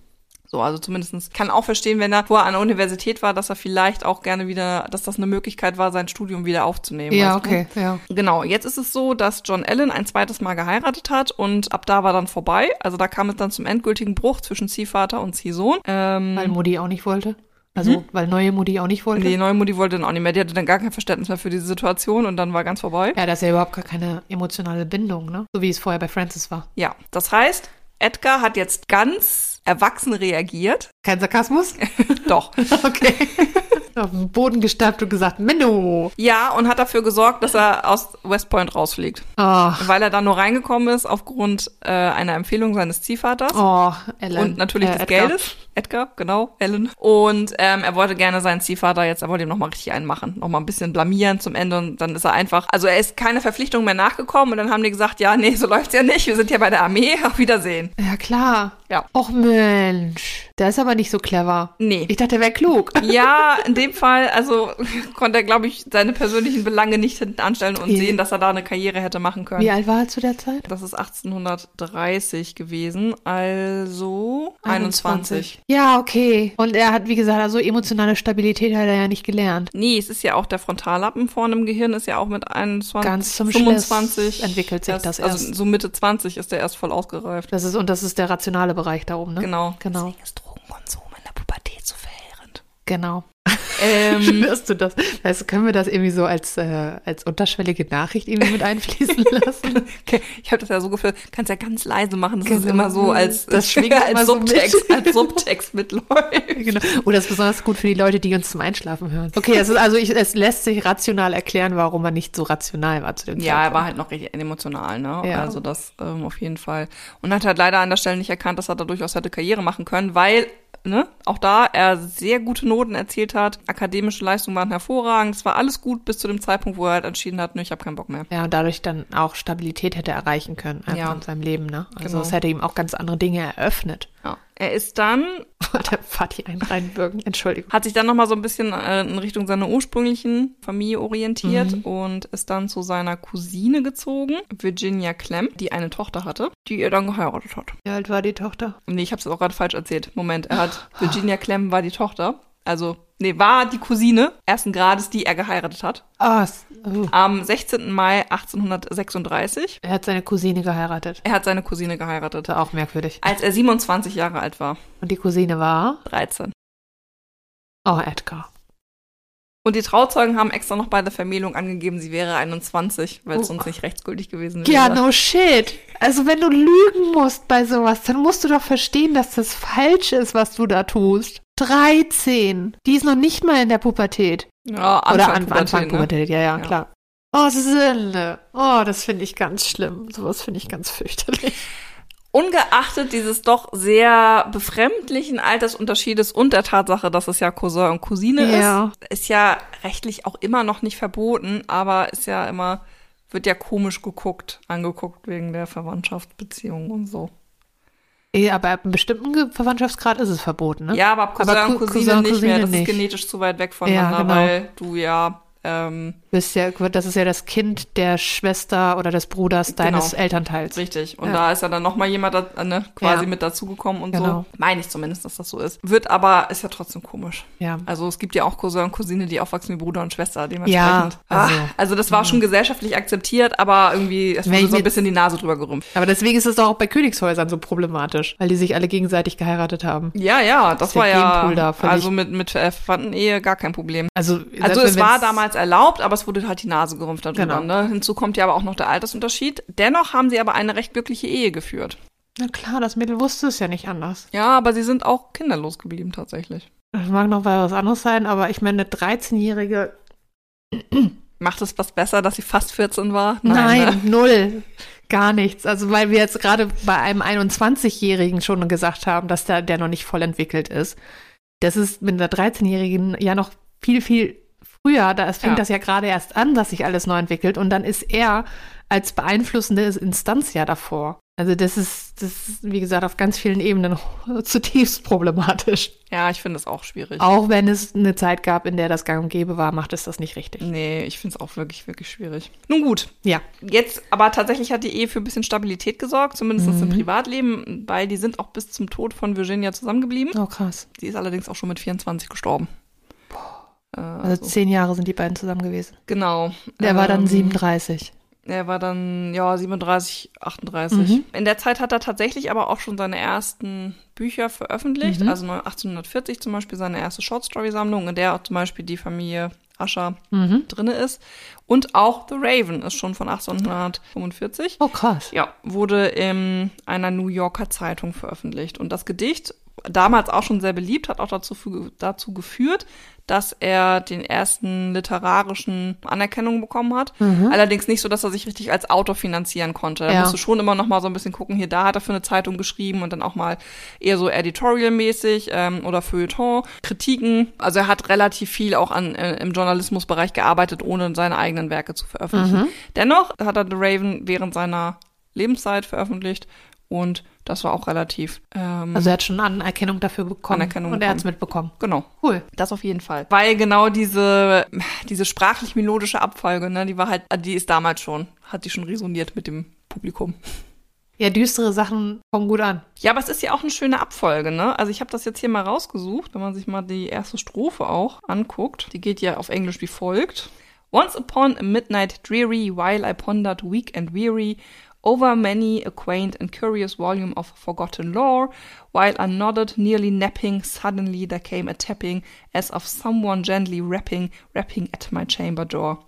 So, also zumindestens kann auch verstehen, wenn er vorher an der Universität war, dass er vielleicht auch gerne wieder, dass das eine Möglichkeit war, sein Studium wieder aufzunehmen. Ja, du? okay, ja. Genau, jetzt ist es so, dass John Allen ein zweites Mal geheiratet hat und ab da war dann vorbei. Also da kam es dann zum endgültigen Bruch zwischen Ziehvater und Ziehsohn. Ähm, Weil Mutti auch nicht wollte. Also, weil neue Mutti auch nicht wollte. die neue Mutti wollte dann auch nicht mehr. Die hatte dann gar kein Verständnis mehr für diese Situation und dann war ganz vorbei. Ja, das ist ja überhaupt gar keine emotionale Bindung, ne? So wie es vorher bei Francis war. Ja, das heißt, Edgar hat jetzt ganz erwachsen reagiert. Kein Sarkasmus? (laughs) Doch. Okay. (laughs) Auf den Boden gestappt und gesagt, Menno. Ja, und hat dafür gesorgt, dass er aus West Point rausfliegt. Oh, Weil er dann nur reingekommen ist aufgrund äh, einer Empfehlung seines Ziehvaters. oh, Ellen. Und natürlich äh, des Edgar. Geldes. Edgar, genau, Ellen. Und ähm, er wollte gerne seinen Ziehvater jetzt, er wollte ihm nochmal richtig einmachen. Nochmal ein bisschen blamieren zum Ende und dann ist er einfach, also er ist keine Verpflichtung mehr nachgekommen und dann haben die gesagt, ja, nee, so läuft's ja nicht, wir sind ja bei der Armee, (laughs) auf Wiedersehen. Ja, klar. Ja. Och Mensch, der ist aber nicht so clever. Nee. Ich dachte, der wäre klug. (laughs) Ja, in dem Fall, also (laughs) konnte er, glaube ich, seine persönlichen Belange nicht hinten anstellen und Wie- sehen, dass er da eine Karriere hätte machen können. Wie alt war er zu der Zeit? Das ist 1830 gewesen, also 21. Ja, okay. Und er hat, wie gesagt, also emotionale Stabilität hat er ja nicht gelernt. Nee, es ist ja auch der Frontallappen vorne im Gehirn, ist ja auch mit 21, Ganz zum 25 Schluss entwickelt sich das Also erst. so Mitte 20 ist der erst voll ausgereift. Das ist, und das ist der rationale Bereich da oben, ne? Genau. Genau. Drogenkonsum in der Pubertät so verheerend. Genau. Ähm, (laughs) Hörst du das? Weißt du, können wir das irgendwie so als, äh, als unterschwellige Nachricht irgendwie mit einfließen (laughs) lassen? okay, ich habe das ja so gefühlt, kannst ja ganz leise machen, das ist Genau. immer so als, Das (laughs) schwingt immer als so mit. Subtext, als Subtext mitläuft. genau. Oh, das ist besonders gut für die Leute, die uns zum Einschlafen hören. Okay, ist, also ich, es lässt sich rational erklären, warum man nicht so rational war zu dem Ja, er war halt noch richtig emotional, ne? Ja. Also das ähm, auf jeden Fall. Und hat halt leider an der Stelle nicht erkannt, dass er da durchaus hätte Karriere machen können, weil, ne, auch da er sehr gute Noten erzielt hat, akademische Leistungen waren hervorragend, es war alles gut bis zu dem Zeitpunkt, wo er halt entschieden hat, ne, ich habe keinen Bock mehr. Ja, und dadurch dann auch Stabilität hätte erreichen können einfach Ja. in seinem Leben, ne? Also Genau. es hätte ihm auch ganz andere Dinge eröffnet. Ja. Er ist dann, (laughs) Der Vati einen reinbürgen, Entschuldigung. hat sich dann nochmal so ein bisschen äh, in Richtung seiner ursprünglichen Familie orientiert und ist dann zu seiner Cousine gezogen, Virginia Clem, die eine Tochter hatte, die er dann geheiratet hat. Wie alt war die Tochter? Nee, ich habe es auch gerade falsch erzählt. Moment, er hat Virginia Clem war die Tochter. Also nee, war die Cousine ersten Grades, die er geheiratet hat. Ah, oh. Am 16. Mai 1836. er hat seine Cousine geheiratet. Er hat seine Cousine geheiratet, auch merkwürdig. als er 27 Jahre alt war. Und die Cousine war? 13. Oh, Edgar. Und die Trauzeugen haben extra noch bei der Vermählung angegeben, sie wäre 21, weil es Oh. sonst nicht rechtsgültig gewesen wäre. Ja, no shit. Also wenn du lügen musst bei sowas, dann musst du doch verstehen, dass das falsch ist, was du da tust. 13. Die ist noch nicht mal in der Pubertät. Ja, Oder Anfang an, Anfang Pubertät, ne? Pubertät, ja, ja, Ja. klar. Oh, Sünde. Oh, das finde ich ganz schlimm. Sowas finde ich ganz fürchterlich. Ungeachtet dieses doch sehr befremdlichen Altersunterschiedes und der Tatsache, dass es ja Cousin und Cousine Ja. ist, ist ja rechtlich auch immer noch nicht verboten, aber ist ja immer, wird ja komisch geguckt, angeguckt wegen der Verwandtschaftsbeziehungen und so. Eh, aber ab einem bestimmten Verwandtschaftsgrad ist es verboten, ne? Ja, aber ab Cousin Aber und Cou- Cousine Cousin, nicht Cousine mehr, das nicht. ist genetisch zu weit weg voneinander, Ja, genau. weil du ja, ähm, Bist ja, das ist ja das Kind der Schwester oder des Bruders deines Genau. Elternteils. Richtig. Und Ja. da ist ja dann nochmal jemand da, ne, quasi Ja. mit dazugekommen und Genau. so. Meine ich zumindest, dass das so ist. Wird aber, ist ja trotzdem komisch. Ja. Also es gibt ja auch Cousin und Cousine, die aufwachsen wie Bruder und Schwester, Ja, dementsprechend. also- also, also das war schon gesellschaftlich akzeptiert, aber irgendwie, es wurde ich so ein bisschen die Nase drüber gerümpft. Aber deswegen ist es doch auch bei Königshäusern so problematisch, weil die sich alle gegenseitig geheiratet haben. Ja, ja, das der war ja, da also mit, mit Verwandtenehe gar kein Problem. Also, Also es war wenn's- damals erlaubt, aber es wurde halt die Nase gerümpft darüber. Genau. Ne? Hinzu kommt ja aber auch noch der Altersunterschied. Dennoch haben sie aber eine recht glückliche Ehe geführt. Na klar, das Mädel wusste es ja nicht anders. Ja, aber sie sind auch kinderlos geblieben tatsächlich. Das mag noch was anderes sein, aber ich meine, eine 13-Jährige. Macht es was besser, dass sie fast 14 war? Nein, ne? null. Gar nichts. Also, weil wir jetzt gerade bei einem 21-Jährigen schon gesagt haben, dass der, der noch nicht voll entwickelt ist. Das ist mit einer 13-Jährigen ja noch viel, viel früher. Da fängt Ja. das ja gerade erst an, dass sich alles neu entwickelt. Und dann ist er als beeinflussende Instanz ja davor. Also, das ist, das ist, wie gesagt, auf ganz vielen Ebenen (laughs) zutiefst problematisch. Ja, ich finde es auch schwierig. Auch wenn es eine Zeit gab, in der das gang und gäbe war, macht es das nicht richtig. Nee, ich finde es auch wirklich, wirklich schwierig. Nun gut, Ja. jetzt, aber tatsächlich hat die Ehe für ein bisschen Stabilität gesorgt, zumindest Mhm. im Privatleben, weil die sind auch bis zum Tod von Virginia zusammengeblieben. Oh, krass. Sie ist allerdings auch schon mit 24 gestorben. Äh, Also zehn Jahre sind die beiden zusammen gewesen. genau. Der war dann Ähm, 37. Er war dann, ja, 37, 38. Mhm. In der Zeit hat er tatsächlich aber auch schon seine ersten Bücher veröffentlicht. Mhm. Also 1840 zum Beispiel seine erste Shortstory-Sammlung, in der auch zum Beispiel die Familie Ascher Mhm. drinne ist. Und auch The Raven ist schon von 1845. Oh, krass. Ja, wurde in einer New Yorker Zeitung veröffentlicht. Und das Gedicht, damals auch schon sehr beliebt, hat auch dazu, dazu geführt, dass er den ersten literarischen Anerkennung bekommen hat. Allerdings nicht so, dass er sich richtig als Autor finanzieren konnte. Er Ja. musste schon immer noch mal so ein bisschen gucken, hier, da hat er für eine Zeitung geschrieben und dann auch mal eher so editorial-mäßig ähm, oder Feuilleton, Kritiken. Also er hat relativ viel auch an, äh, im Journalismusbereich gearbeitet, ohne seine eigenen Werke zu veröffentlichen. Dennoch hat er The Raven während seiner Lebenszeit veröffentlicht und das war auch relativ ähm, Also er hat schon Anerkennung dafür bekommen. Anerkennung und er hat es bekommen. mitbekommen. genau. Cool. Das auf jeden Fall. Weil genau diese, diese sprachlich-melodische Abfolge, ne, die war halt, die ist damals schon, hat die schon resoniert mit dem Publikum. Ja, düstere Sachen kommen gut an. Ja, aber es ist ja auch eine schöne Abfolge, ne? Also ich habe das jetzt hier mal rausgesucht, wenn man sich mal die erste Strophe auch anguckt. Die geht ja auf Englisch wie folgt. Once upon a midnight dreary, while I pondered weak and weary over many a quaint and curious volume of forgotten lore, while I nodded, nearly napping, suddenly there came a tapping, as of someone gently rapping, rapping at my chamber door.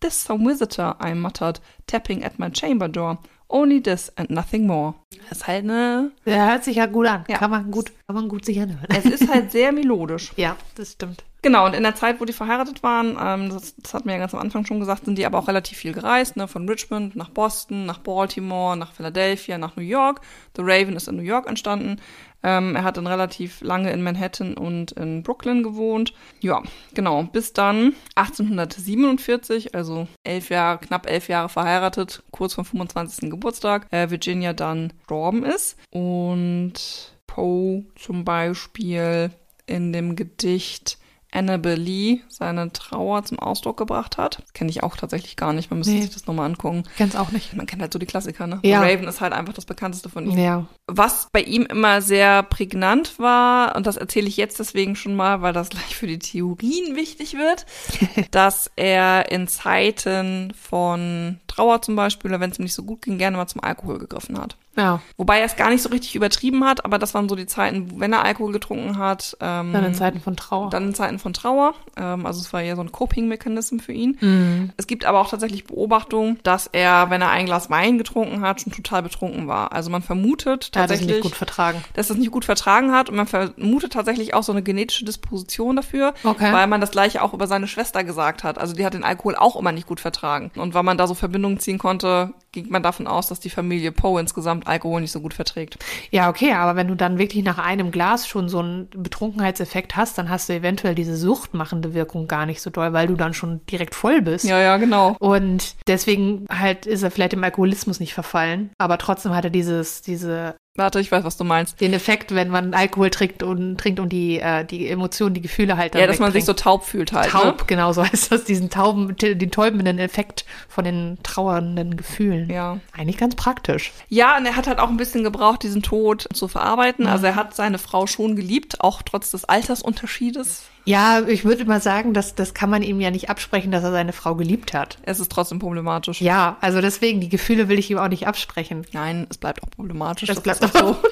This some visitor, I muttered, tapping at my chamber door. Only this and nothing more. Das ist halt eine Der hört sich ja gut an. Ja. Kann man gut, kann man gut sich anhören. es ist halt sehr melodisch. (laughs) ja, das stimmt. Genau, und in der Zeit, wo die verheiratet waren, ähm, das, das hatten wir ja ganz am Anfang schon gesagt, sind die aber auch relativ viel gereist, ne? von Richmond nach Boston, nach Baltimore, nach Philadelphia, nach New York. The Raven ist in New York entstanden. Ähm, er hat dann relativ lange in Manhattan und in Brooklyn gewohnt. Ja, genau, bis dann 1847, also elf Jahre, knapp elf Jahre verheiratet, kurz vom 25. Geburtstag, äh, Virginia dann gestorben ist. Und Poe zum Beispiel in dem Gedicht Annabelle Lee seine Trauer zum Ausdruck gebracht hat. Das kenne ich auch tatsächlich gar nicht. Man müsste Nee. sich das nochmal angucken. Ich kenn's auch nicht. Man kennt halt so die Klassiker, ne? Ja. Raven ist halt einfach das bekannteste von ihm. Ja. Was bei ihm immer sehr prägnant war, und das erzähle ich jetzt deswegen schon mal, weil das (laughs) gleich für die Theorien wichtig wird, (laughs) dass er in Zeiten von Trauer zum Beispiel, oder wenn es ihm nicht so gut ging, gerne mal zum Alkohol gegriffen hat. Ja. Wobei er es gar nicht so richtig übertrieben hat, aber das waren so die Zeiten, wenn er Alkohol getrunken hat. Ähm, Dann in Zeiten von Trauer. dann in Zeiten von Trauer. Ähm, also es war eher so ein Coping-Mechanism für ihn. Mhm. Es gibt aber auch tatsächlich Beobachtungen, dass er, wenn er ein Glas Wein getrunken hat, schon total betrunken war. Also man vermutet Er hat es tatsächlich, nicht gut vertragen. dass er es nicht gut vertragen hat und man vermutet tatsächlich auch so eine genetische Disposition dafür, Okay. weil man das gleiche auch über seine Schwester gesagt hat. Also die hat den Alkohol auch immer nicht gut vertragen. Und weil man da so Verbindungen ziehen konnte, ging man davon aus, dass die Familie Poe insgesamt Alkohol nicht so gut verträgt. Ja, okay, aber wenn du dann wirklich nach einem Glas schon so einen Betrunkenheitseffekt hast, dann hast du eventuell diese suchtmachende Wirkung gar nicht so doll, weil du dann schon direkt voll bist. Ja, ja, genau. Und deswegen halt ist er vielleicht dem Alkoholismus nicht verfallen, aber trotzdem hat er dieses, diese, Warte, ich weiß, was du meinst. den Effekt, wenn man Alkohol trinkt und trinkt und die, äh, die Emotionen, die Gefühle halt dann Ja, dass man sich so taub fühlt halt. taub, Ne? genau so (laughs) heißt das, diesen tauben, den täubenden Effekt von den trauernden Gefühlen. Ja. Eigentlich ganz praktisch. Ja, und er hat halt auch ein bisschen gebraucht, diesen Tod zu verarbeiten. Also er hat seine Frau schon geliebt, auch trotz des Altersunterschiedes. Ja, ich würde mal sagen, dass das kann man ihm ja nicht absprechen, dass er seine Frau geliebt hat. Es ist trotzdem problematisch. Ja, also deswegen, die Gefühle will ich ihm auch nicht absprechen. Nein, es bleibt auch problematisch. Das Das bleibt auch so. (laughs)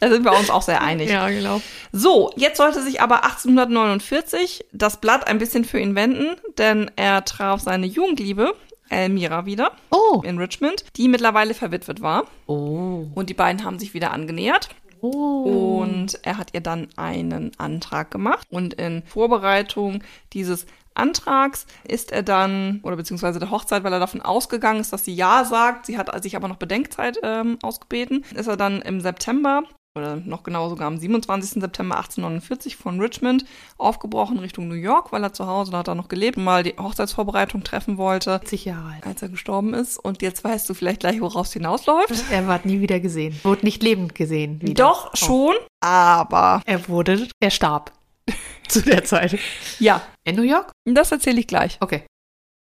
Da sind wir uns auch sehr einig. Ja, genau. So, jetzt sollte sich aber 1849 das Blatt ein bisschen für ihn wenden, denn er traf seine Jugendliebe, Elmira, wieder Oh. in Richmond, die mittlerweile verwitwet war. Oh. Und die beiden haben sich wieder angenähert. Oh. Und er hat ihr dann einen Antrag gemacht. Und in Vorbereitung dieses Antrags ist er dann, oder beziehungsweise der Hochzeit, weil er davon ausgegangen ist, dass sie Ja sagt, sie hat sich aber noch Bedenkzeit ähm, ausgebeten, ist er dann im September oder noch genau sogar am 27. September 1849 von Richmond aufgebrochen Richtung New York, weil er zu Hause, da hat er noch gelebt, mal die Hochzeitsvorbereitung treffen wollte, 40 Jahre alt. als er gestorben ist. Und jetzt weißt du vielleicht gleich, woraus es hinausläuft. Er wird nie wieder gesehen. Wurde nicht lebend gesehen. Wieder. Doch, Oh. schon, aber Er wurde, er starb. (laughs) Zu der Zeit. ja, In New York? das erzähle ich gleich. Okay.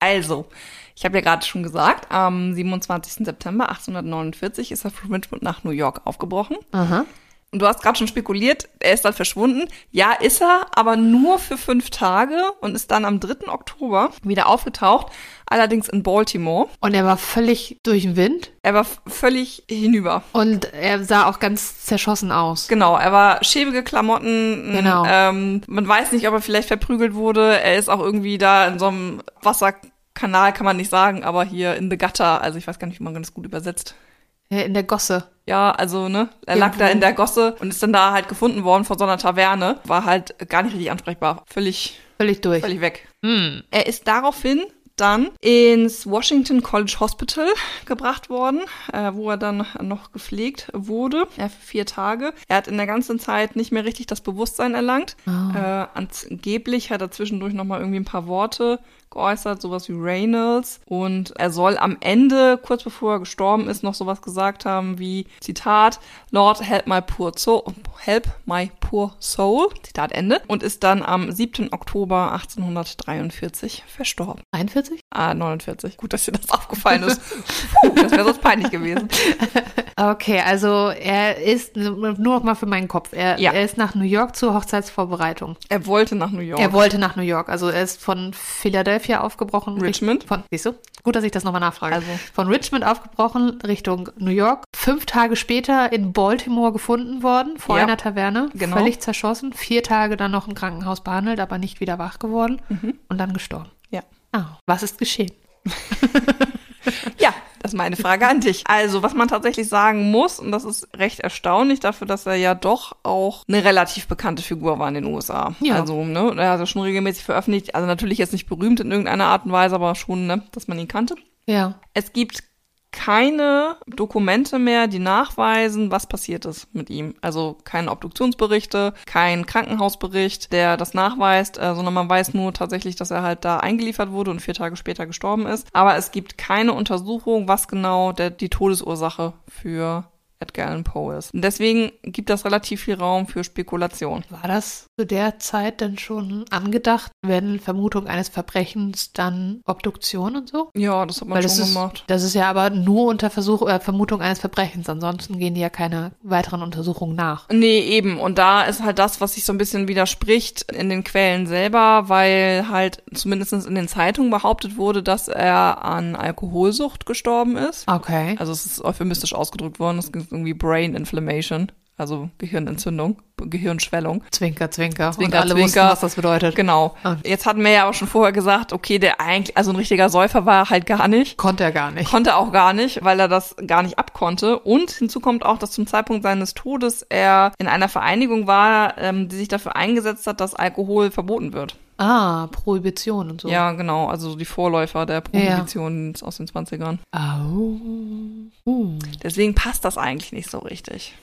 Also, ich habe ja gerade schon gesagt, am 27. September 1849 ist er von Richmond nach New York aufgebrochen. Aha. Und du hast gerade schon spekuliert, er ist dann verschwunden. Ja, ist er, aber nur für fünf Tage und ist dann am 3. Oktober wieder aufgetaucht, allerdings in Baltimore. Und er war völlig durch den Wind. Er war völlig hinüber. Und er sah auch ganz zerschossen aus. Genau, er war schäbige Klamotten. Genau. Ähm, man weiß nicht, ob er vielleicht verprügelt wurde. Er ist auch irgendwie da in so einem Wasserkanal, kann man nicht sagen, aber hier in the gutter. Also ich weiß gar nicht, wie man das gut übersetzt. In der Gosse. Ja, also, ne, er lag Irgendwo. da in der Gosse und ist dann da halt gefunden worden vor so einer Taverne. War halt gar nicht richtig ansprechbar. Völlig, Völlig durch. völlig weg. Hm. Er ist daraufhin dann ins Washington College Hospital gebracht worden, äh, wo er dann noch gepflegt wurde, äh, für vier Tage. Er hat in der ganzen Zeit nicht mehr richtig das Bewusstsein erlangt. Oh. Äh, angeblich hat er zwischendurch noch mal irgendwie ein paar Worte geäußert, sowas wie Reynolds. Und er soll am Ende, kurz bevor er gestorben ist, noch sowas gesagt haben wie, Zitat, Lord, help my poor soul, help my poor soul, Zitat Ende. Und ist dann am 7. Oktober 1843 verstorben. 41? Ah, 49. Gut, dass dir das (laughs) aufgefallen ist. Puh, das wäre sonst peinlich gewesen. (laughs) Okay, also er ist, nur noch mal für meinen Kopf, er, Ja. er ist nach New York zur Hochzeitsvorbereitung. Er wollte nach New York. Er wollte nach New York, also er ist von Philadelphia aufgebrochen. Richmond. Von, siehst du? Gut, dass ich das nochmal nachfrage. Also. Von Richmond aufgebrochen Richtung New York. Fünf Tage später in Baltimore gefunden worden, vor Ja, einer Taverne. genau. Völlig zerschossen. Vier Tage dann noch im Krankenhaus behandelt, aber nicht wieder wach geworden. Und dann gestorben. Ja. Ah, was ist geschehen? (laughs) Ja, ist meine Frage an dich. Also, was man tatsächlich sagen muss, und das ist recht erstaunlich dafür, dass er ja doch auch eine relativ bekannte Figur war in den USA. Ja. Also, ne, er hat ja schon regelmäßig veröffentlicht, also natürlich jetzt nicht berühmt in irgendeiner Art und Weise, aber schon, ne, dass man ihn kannte. Ja. Es gibt keine Dokumente mehr, die nachweisen, was passiert ist mit ihm. Also keine Obduktionsberichte, kein Krankenhausbericht, der das nachweist, äh, sondern man weiß nur tatsächlich, dass er halt da eingeliefert wurde und vier Tage später gestorben ist. Aber es gibt keine Untersuchung, was genau der, die Todesursache für Edgar Allan Poe ist. Und deswegen gibt das relativ viel Raum für Spekulation. War das zu der Zeit denn schon angedacht, wenn Vermutung eines Verbrechens, dann Obduktion und so? Ja, das hat man Weil schon das ist, gemacht. das ist ja aber nur unter Versuch, äh, Vermutung eines Verbrechens. Ansonsten gehen die ja keine weiteren Untersuchungen nach. Nee, eben. Und da ist halt das, was sich so ein bisschen widerspricht in den Quellen selber, weil halt zumindest in den Zeitungen behauptet wurde, dass er an Alkoholsucht gestorben ist. Okay. Also es ist euphemistisch ausgedrückt worden. Es ist irgendwie Brain Inflammation, also Gehirnentzündung, Gehirnschwellung. Zwinker, zwinker. Zwinker, und alle wussten, Zwinker. was das bedeutet. Genau. Ah. Jetzt hatten wir ja aber schon vorher gesagt, okay, der eigentlich, also ein richtiger Säufer war er halt gar nicht. Konnte er gar nicht. Konnte auch gar nicht, weil er das gar nicht abkonnte. Und hinzu kommt auch, dass zum Zeitpunkt seines Todes er in einer Vereinigung war, ähm, die sich dafür eingesetzt hat, dass Alkohol verboten wird. Ah, Prohibition und so. Ja, genau. Also die Vorläufer der Prohibition aus den 20ern. Au. Uh. Deswegen passt das eigentlich nicht so richtig.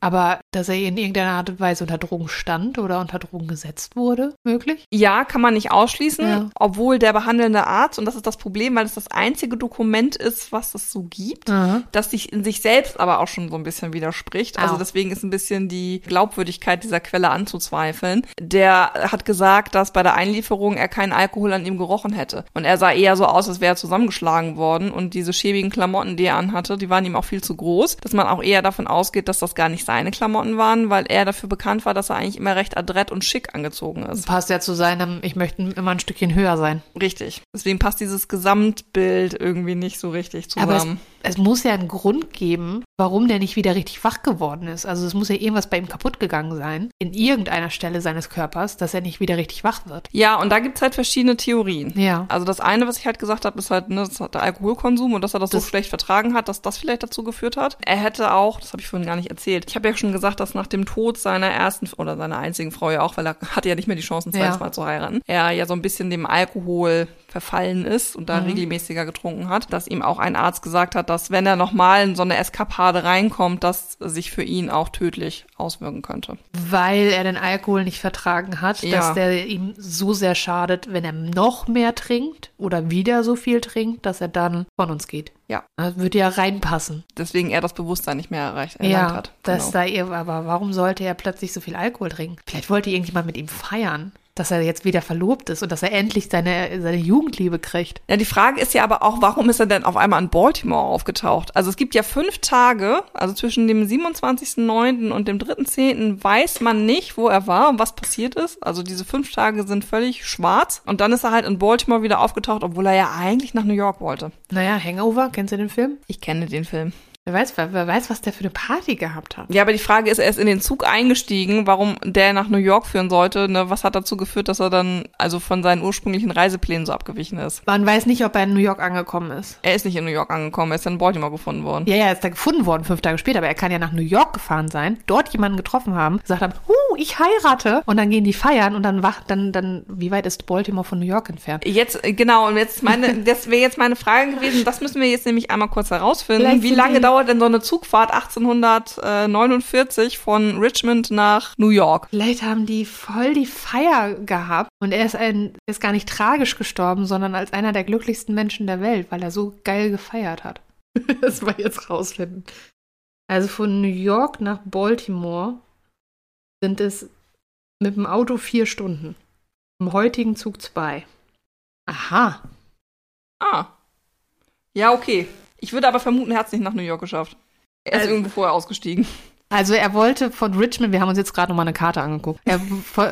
Aber dass er in irgendeiner Art und Weise unter Drogen stand oder unter Drogen gesetzt wurde, möglich? Ja, kann man nicht ausschließen, Ja. obwohl der behandelnde Arzt, und das ist das Problem, weil es das einzige Dokument ist, was es so gibt, Aha. das sich in sich selbst aber auch schon so ein bisschen widerspricht. Also Au. deswegen ist ein bisschen die Glaubwürdigkeit dieser Quelle anzuzweifeln. Der hat gesagt, dass bei der Einlieferung er keinen Alkohol an ihm gerochen hätte. Und er sah eher so aus, als wäre er zusammengeschlagen worden. Und diese schäbigen Klamotten, die er anhatte, die waren ihm auch viel zu groß, dass man auch eher davon ausgeht, dass das gar nicht seine Klamotten waren, weil er dafür bekannt war, dass er eigentlich immer recht adrett und schick angezogen ist. Passt ja zu seinem, ich möchte immer ein Stückchen höher sein. Richtig. Deswegen passt dieses Gesamtbild irgendwie nicht so richtig Aber es, zusammen. es muss ja einen Grund geben, warum der nicht wieder richtig wach geworden ist. Also es muss ja irgendwas bei ihm kaputt gegangen sein, in irgendeiner Stelle seines Körpers, dass er nicht wieder richtig wach wird. Ja, und da gibt's halt verschiedene Theorien. Ja. Also das eine, was ich halt gesagt habe, ist halt ne, der Alkoholkonsum und dass er das, Das- so schlecht vertragen hat, dass das vielleicht dazu geführt hat. Er hätte auch, das habe ich vorhin gar nicht erzählt, ich habe ja schon gesagt, dass nach dem Tod seiner ersten oder seiner einzigen Frau ja auch, weil er (laughs) hatte ja nicht mehr die Chance, ein zweites Ja. Mal zu heiraten, er ja so ein bisschen dem Alkohol verfallen ist und da Mhm. regelmäßiger getrunken hat, dass ihm auch ein Arzt gesagt hat, dass wenn er nochmal in so eine Eskapade reinkommt, das sich für ihn auch tödlich auswirken könnte. Weil er den Alkohol nicht vertragen hat, Ja. dass der ihm so sehr schadet, wenn er noch mehr trinkt oder wieder so viel trinkt, dass er dann von uns geht. Ja. Das würde ja reinpassen. Deswegen er das Bewusstsein nicht mehr erreicht Ja, hat. dass Genau. da ihr, aber warum sollte er plötzlich so viel Alkohol trinken? Vielleicht wollte irgendjemand mit ihm feiern, dass er jetzt wieder verlobt ist und dass er endlich seine, seine Jugendliebe kriegt. Ja, die Frage ist ja aber auch, warum ist er denn auf einmal in Baltimore aufgetaucht? Also es gibt ja fünf Tage, also zwischen dem 27.09. und dem 3.10. weiß man nicht, wo er war und was passiert ist. Also diese fünf Tage sind völlig schwarz. Und dann ist er halt in Baltimore wieder aufgetaucht, obwohl er ja eigentlich nach New York wollte. Naja, Hangover, kennst du den Film? Ich kenne den Film. Wer weiß, wer, wer weiß, was der für eine Party gehabt hat. Ja, aber die Frage ist, er ist in den Zug eingestiegen, warum der nach New York führen sollte. Ne? Was hat dazu geführt, dass er dann also von seinen ursprünglichen Reiseplänen so abgewichen ist? Man weiß nicht, ob er in New York angekommen ist. Er ist nicht in New York angekommen, er ist in Baltimore gefunden worden. Ja, ja, er ist da gefunden worden, fünf Tage später, aber er kann ja nach New York gefahren sein, dort jemanden getroffen haben, gesagt haben, huh, ich heirate. Und dann gehen die feiern und dann wacht, dann, dann, wie weit ist Baltimore von New York entfernt? Jetzt, genau, und jetzt meine, (laughs) das wäre jetzt meine Frage gewesen, das müssen wir jetzt nämlich einmal kurz herausfinden. Vielleicht Wie lange die- dauert denn so eine Zugfahrt 1849 von Richmond nach New York? Vielleicht haben die voll die Feier gehabt und er ist ein, ist gar nicht tragisch gestorben, sondern als einer der glücklichsten Menschen der Welt, weil er so geil gefeiert hat. (laughs) das wir jetzt rausfinden. Also von New York nach Baltimore sind es mit dem Auto vier Stunden. Im heutigen Zug zwei. Aha. Ah. Ja, okay. Ich würde aber vermuten, er hat es nicht nach New York geschafft. Er ist Also- irgendwo vorher ausgestiegen. Also er wollte von Richmond, wir haben uns jetzt gerade nochmal eine Karte angeguckt. Er,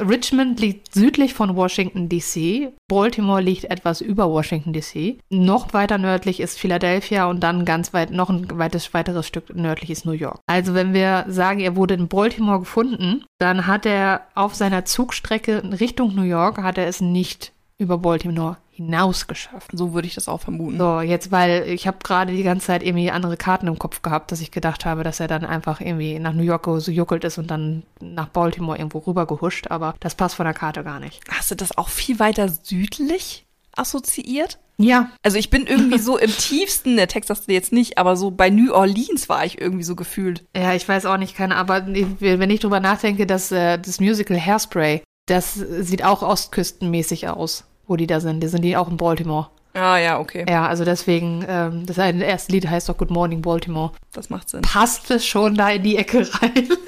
Richmond liegt südlich von Washington DC. Baltimore liegt etwas über Washington DC. Noch weiter nördlich ist Philadelphia und dann ganz weit, noch ein weites, weiteres Stück nördlich ist New York. Also wenn wir sagen, er wurde in Baltimore gefunden, dann hat er auf seiner Zugstrecke Richtung New York, hat er es nicht über Baltimore hinaus geschafft. So würde ich das auch vermuten. So, jetzt, weil ich habe gerade die ganze Zeit irgendwie andere Karten im Kopf gehabt, dass ich gedacht habe, dass er dann einfach irgendwie nach New York gejuckelt ist und dann nach Baltimore irgendwo rüber gehuscht, aber das passt von der Karte gar nicht. Hast du das auch viel weiter südlich assoziiert? Ja, Also ich bin irgendwie so im tiefsten, der Text hast du jetzt nicht, aber so bei New Orleans war ich irgendwie so gefühlt. ja, ich weiß auch nicht, keine, aber wenn ich drüber nachdenke, dass äh, das Musical Hairspray, das sieht auch ostküstenmäßig aus, wo die da sind. Die sind die auch in Baltimore. Ah, ja, okay. Ja, also deswegen, ähm, das erste Lied heißt doch Good Morning Baltimore. Das macht Sinn. Passt es schon da in die Ecke rein? (laughs)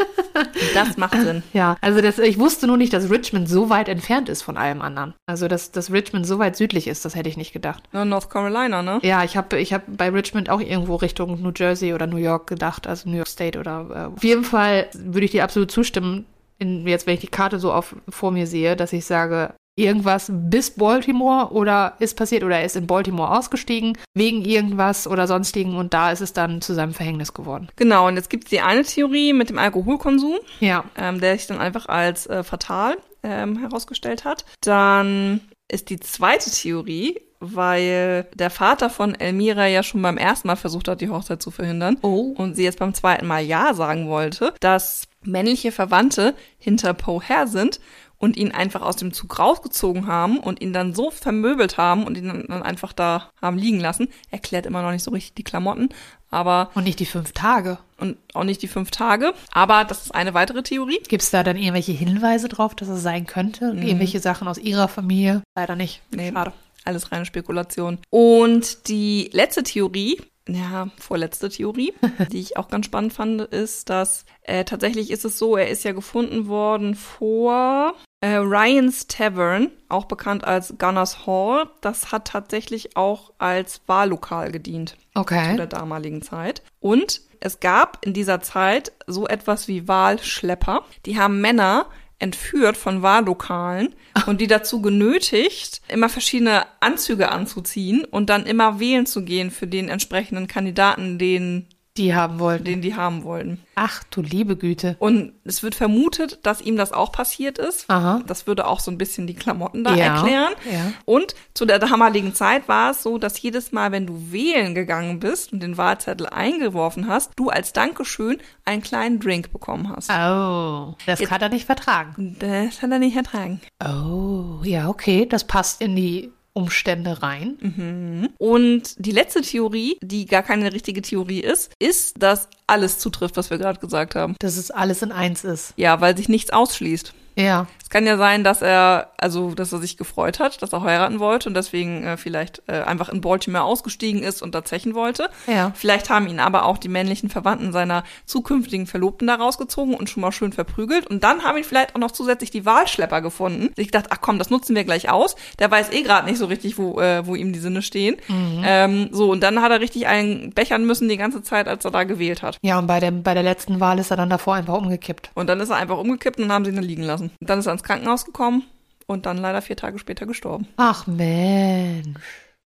Das macht Sinn. ja, also das, ich wusste nur nicht, dass Richmond so weit entfernt ist von allem anderen. Also, dass, dass Richmond so weit südlich ist, das hätte ich nicht gedacht. Ja, North Carolina, ne? Ja, ich habe ich hab bei Richmond auch irgendwo Richtung New Jersey oder New York gedacht, also New York State oder äh, auf jeden Fall würde ich dir absolut zustimmen, in, jetzt wenn ich die Karte so auf, vor mir sehe, dass ich sage, irgendwas bis Baltimore oder ist passiert oder er ist in Baltimore ausgestiegen wegen irgendwas oder sonstigen und da ist es dann zu seinem Verhängnis geworden. Genau, und jetzt gibt es die eine Theorie mit dem Alkoholkonsum, Ja. ähm, der sich dann einfach als äh, fatal ähm, herausgestellt hat. Dann ist die zweite Theorie, weil der Vater von Elmira ja schon beim ersten Mal versucht hat, die Hochzeit zu verhindern. Oh. Und sie jetzt beim zweiten Mal Ja sagen wollte, dass männliche Verwandte hinter Poe her sind und ihn einfach aus dem Zug rausgezogen haben und ihn dann so vermöbelt haben und ihn dann, einfach da haben liegen lassen. Erklärt immer noch nicht so richtig die Klamotten, aber Und nicht die fünf Tage. und auch nicht die fünf Tage. Aber das ist eine weitere Theorie. Gibt es da dann irgendwelche Hinweise drauf, dass es sein könnte? Irgendwelche Sachen aus ihrer Familie? Leider nicht. Nee, Schade. alles reine Spekulation. Und die letzte Theorie, ja, vorletzte Theorie, (laughs) die ich auch ganz spannend fand, ist, dass äh, tatsächlich ist es so, er ist ja gefunden worden vor äh, Ryan's Tavern, auch bekannt als Gunners Hall. Das hat tatsächlich auch als Wahllokal gedient zu Okay. der damaligen Zeit. Und es gab in dieser Zeit so etwas wie Wahlschlepper. Die haben Männer entführt von Wahllokalen (laughs) und die dazu genötigt, immer verschiedene Anzüge anzuziehen und dann immer wählen zu gehen für den entsprechenden Kandidaten, den, Die haben wollten. den die haben wollten. Ach du liebe Güte. Und es wird vermutet, dass ihm das auch passiert ist. Aha. Das würde auch so ein bisschen die Klamotten da Ja, erklären. ja. Und zu der damaligen Zeit war es so, dass jedes Mal, wenn du wählen gegangen bist und den Wahlzettel eingeworfen hast, du als Dankeschön einen kleinen Drink bekommen hast. Oh, das Jetzt- kann er nicht vertragen. Das hat er nicht ertragen. Oh, ja, okay, das passt in die Umstände rein. Und die letzte Theorie, die gar keine richtige Theorie ist, ist, dass alles zutrifft, was wir gerade gesagt haben. Dass es alles in eins ist. Ja, weil sich nichts ausschließt. Ja. Es kann ja sein, dass er, also, dass er sich gefreut hat, dass er heiraten wollte und deswegen äh, vielleicht äh, einfach in Baltimore ausgestiegen ist und da zechen wollte. Ja. Vielleicht haben ihn aber auch die männlichen Verwandten seiner zukünftigen Verlobten da rausgezogen und schon mal schön verprügelt. Und dann haben ihn vielleicht auch noch zusätzlich die Wahlschlepper gefunden. Ich dachte, ach komm, das nutzen wir gleich aus. Der weiß eh gerade nicht so richtig, wo, äh, wo ihm die Sinne stehen. Ähm, so, und dann hat er richtig einen bechern müssen die ganze Zeit, als er da gewählt hat. Ja, und bei, dem, bei der letzten Wahl ist er dann davor einfach umgekippt. Und dann ist er einfach umgekippt und dann haben sie ihn liegen lassen. Und dann ist er ins Krankenhaus gekommen und dann leider vier Tage später gestorben. Ach Mensch.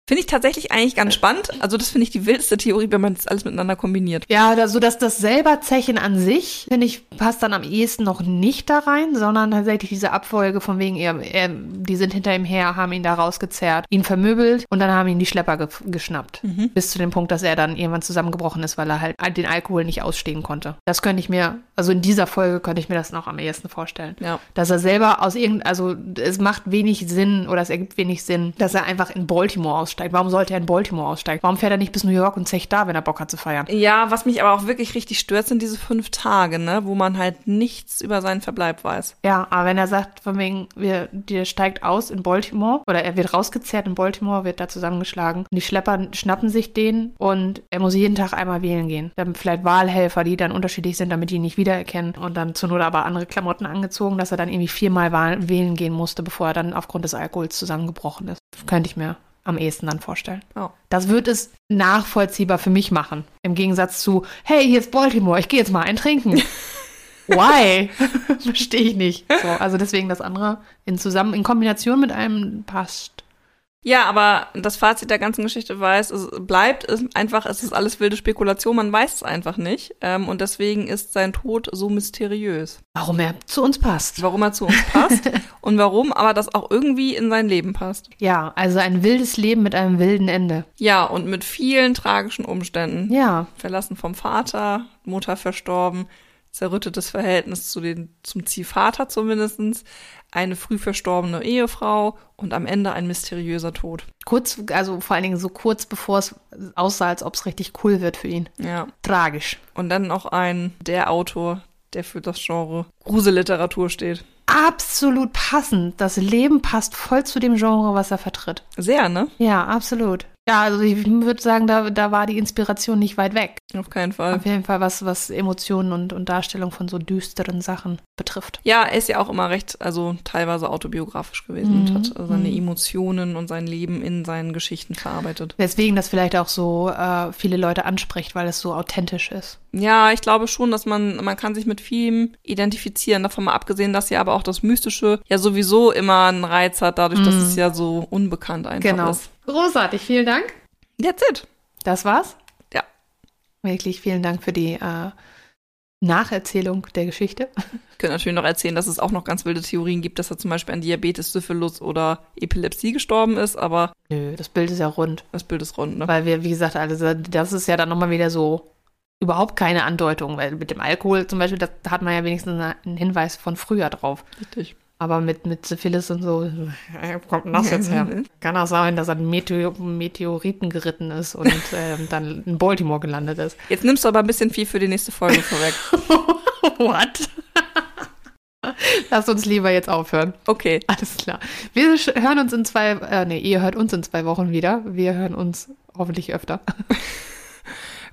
Finde ich tatsächlich eigentlich ganz spannend. Also das finde ich die wildeste Theorie, wenn man das alles miteinander kombiniert. Ja, so dass das selber Zechen an sich, finde ich, passt dann am ehesten noch nicht da rein, sondern tatsächlich diese Abfolge von wegen, er, er, die sind hinter ihm her, haben ihn da rausgezerrt, ihn vermöbelt und dann haben ihn die Schlepper ge geschnappt. Bis zu dem Punkt, dass er dann irgendwann zusammengebrochen ist, weil er halt den Alkohol nicht ausstehen konnte. Das könnte ich mir, also in dieser Folge könnte ich mir das noch am ehesten vorstellen. Ja. Dass er selber aus irgendein, also es macht wenig Sinn oder es ergibt wenig Sinn, dass er einfach in Baltimore aussteigt. Warum sollte er in Baltimore aussteigen? Warum fährt er nicht bis New York und zecht da, wenn er Bock hat zu feiern? Ja, was mich aber auch wirklich richtig stört, sind diese fünf Tage, ne, wo man halt nichts über seinen Verbleib weiß. Ja, aber wenn er sagt, von wegen, wir, der steigt aus in Baltimore oder er wird rausgezerrt in Baltimore, wird da zusammengeschlagen und die Schlepper schnappen sich den und er muss jeden Tag einmal wählen gehen. Dann vielleicht Wahlhelfer, die dann unterschiedlich sind, damit die ihn nicht wiedererkennen und dann zur Not aber andere Klamotten angezogen, dass er dann irgendwie viermal wählen gehen musste, bevor er dann aufgrund des Alkohols zusammengebrochen ist. Könnte ich mir am ehesten dann vorstellen. Ja. Das wird es nachvollziehbar für mich machen. Im Gegensatz zu, hey, hier ist Baltimore, ich gehe jetzt mal ein trinken. (laughs) Why? (laughs) Verstehe ich nicht. So, also deswegen das andere in zusammen in Kombination mit einem passt. Ja, aber das Fazit der ganzen Geschichte weiß, es bleibt es einfach, es ist alles wilde Spekulation, man weiß es einfach nicht. Ähm, und deswegen ist sein Tod so mysteriös. Warum er zu uns passt. Warum er zu uns passt (laughs) und warum aber das auch irgendwie in sein Leben passt. Ja, also ein wildes Leben mit einem wilden Ende. Ja, und mit vielen tragischen Umständen. Ja, Verlassen vom Vater, Mutter verstorben, zerrüttetes Verhältnis zu den, zum Ziehvater zumindestens, eine früh verstorbene Ehefrau und am Ende ein mysteriöser Tod. kurz, also vor allen Dingen so kurz bevor es aussah, als ob es richtig cool wird für ihn. Ja. Tragisch. Und dann noch ein, der Autor, der für das Genre Gruselliteratur steht. absolut passend. Das Leben passt voll zu dem Genre, was er vertritt. Sehr, ne? Ja, absolut. Ja, also ich würde sagen, da, da war die Inspiration nicht weit weg. Auf keinen Fall. Auf jeden Fall, was, was Emotionen und, und Darstellung von so düsteren Sachen betrifft. Ja, er ist ja auch immer recht, also teilweise autobiografisch gewesen Mhm. und hat seine Mhm. Emotionen und sein Leben in seinen Geschichten verarbeitet. Weswegen das vielleicht auch so äh, viele Leute anspricht, weil es so authentisch ist. Ja, ich glaube schon, dass man, man kann sich mit vielem identifizieren, davon mal abgesehen, dass ja aber auch das Mystische ja sowieso immer einen Reiz hat, dadurch, dass Mhm. es ja so unbekannt einfach ist. Großartig, vielen Dank. That's it. Das war's? Ja. Wirklich vielen Dank für die äh, Nacherzählung der Geschichte. Ich könnte natürlich noch erzählen, dass es auch noch ganz wilde Theorien gibt, dass er zum Beispiel an Diabetes, Syphilis oder Epilepsie gestorben ist, aber Nö, das Bild ist ja rund. das Bild ist rund, ne? Weil wir, wie gesagt, also das ist ja dann nochmal wieder so überhaupt keine Andeutung, weil mit dem Alkohol zum Beispiel, da hat man ja wenigstens einen Hinweis von früher drauf. Richtig. Aber mit, mit Syphilis und so, äh, wo kommt denn das jetzt her? (laughs) Kann auch sein, dass er einen Meteor Meteoriten geritten ist und (laughs) ähm, dann in Baltimore gelandet ist. Jetzt nimmst du aber ein bisschen viel für die nächste Folge vorweg. (laughs) What? Lass uns lieber jetzt aufhören. Okay. Alles klar. Wir hören uns in zwei, äh, nee, ihr hört uns in zwei Wochen wieder. Wir hören uns hoffentlich öfter.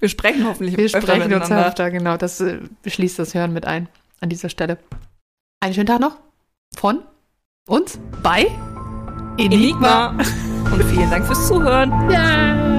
Wir sprechen hoffentlich Wir öfter sprechen uns öfter, genau. Das äh, schließt das Hören mit ein an dieser Stelle. Einen schönen Tag noch von uns bei Enigma. Und vielen Dank fürs Zuhören. Yay!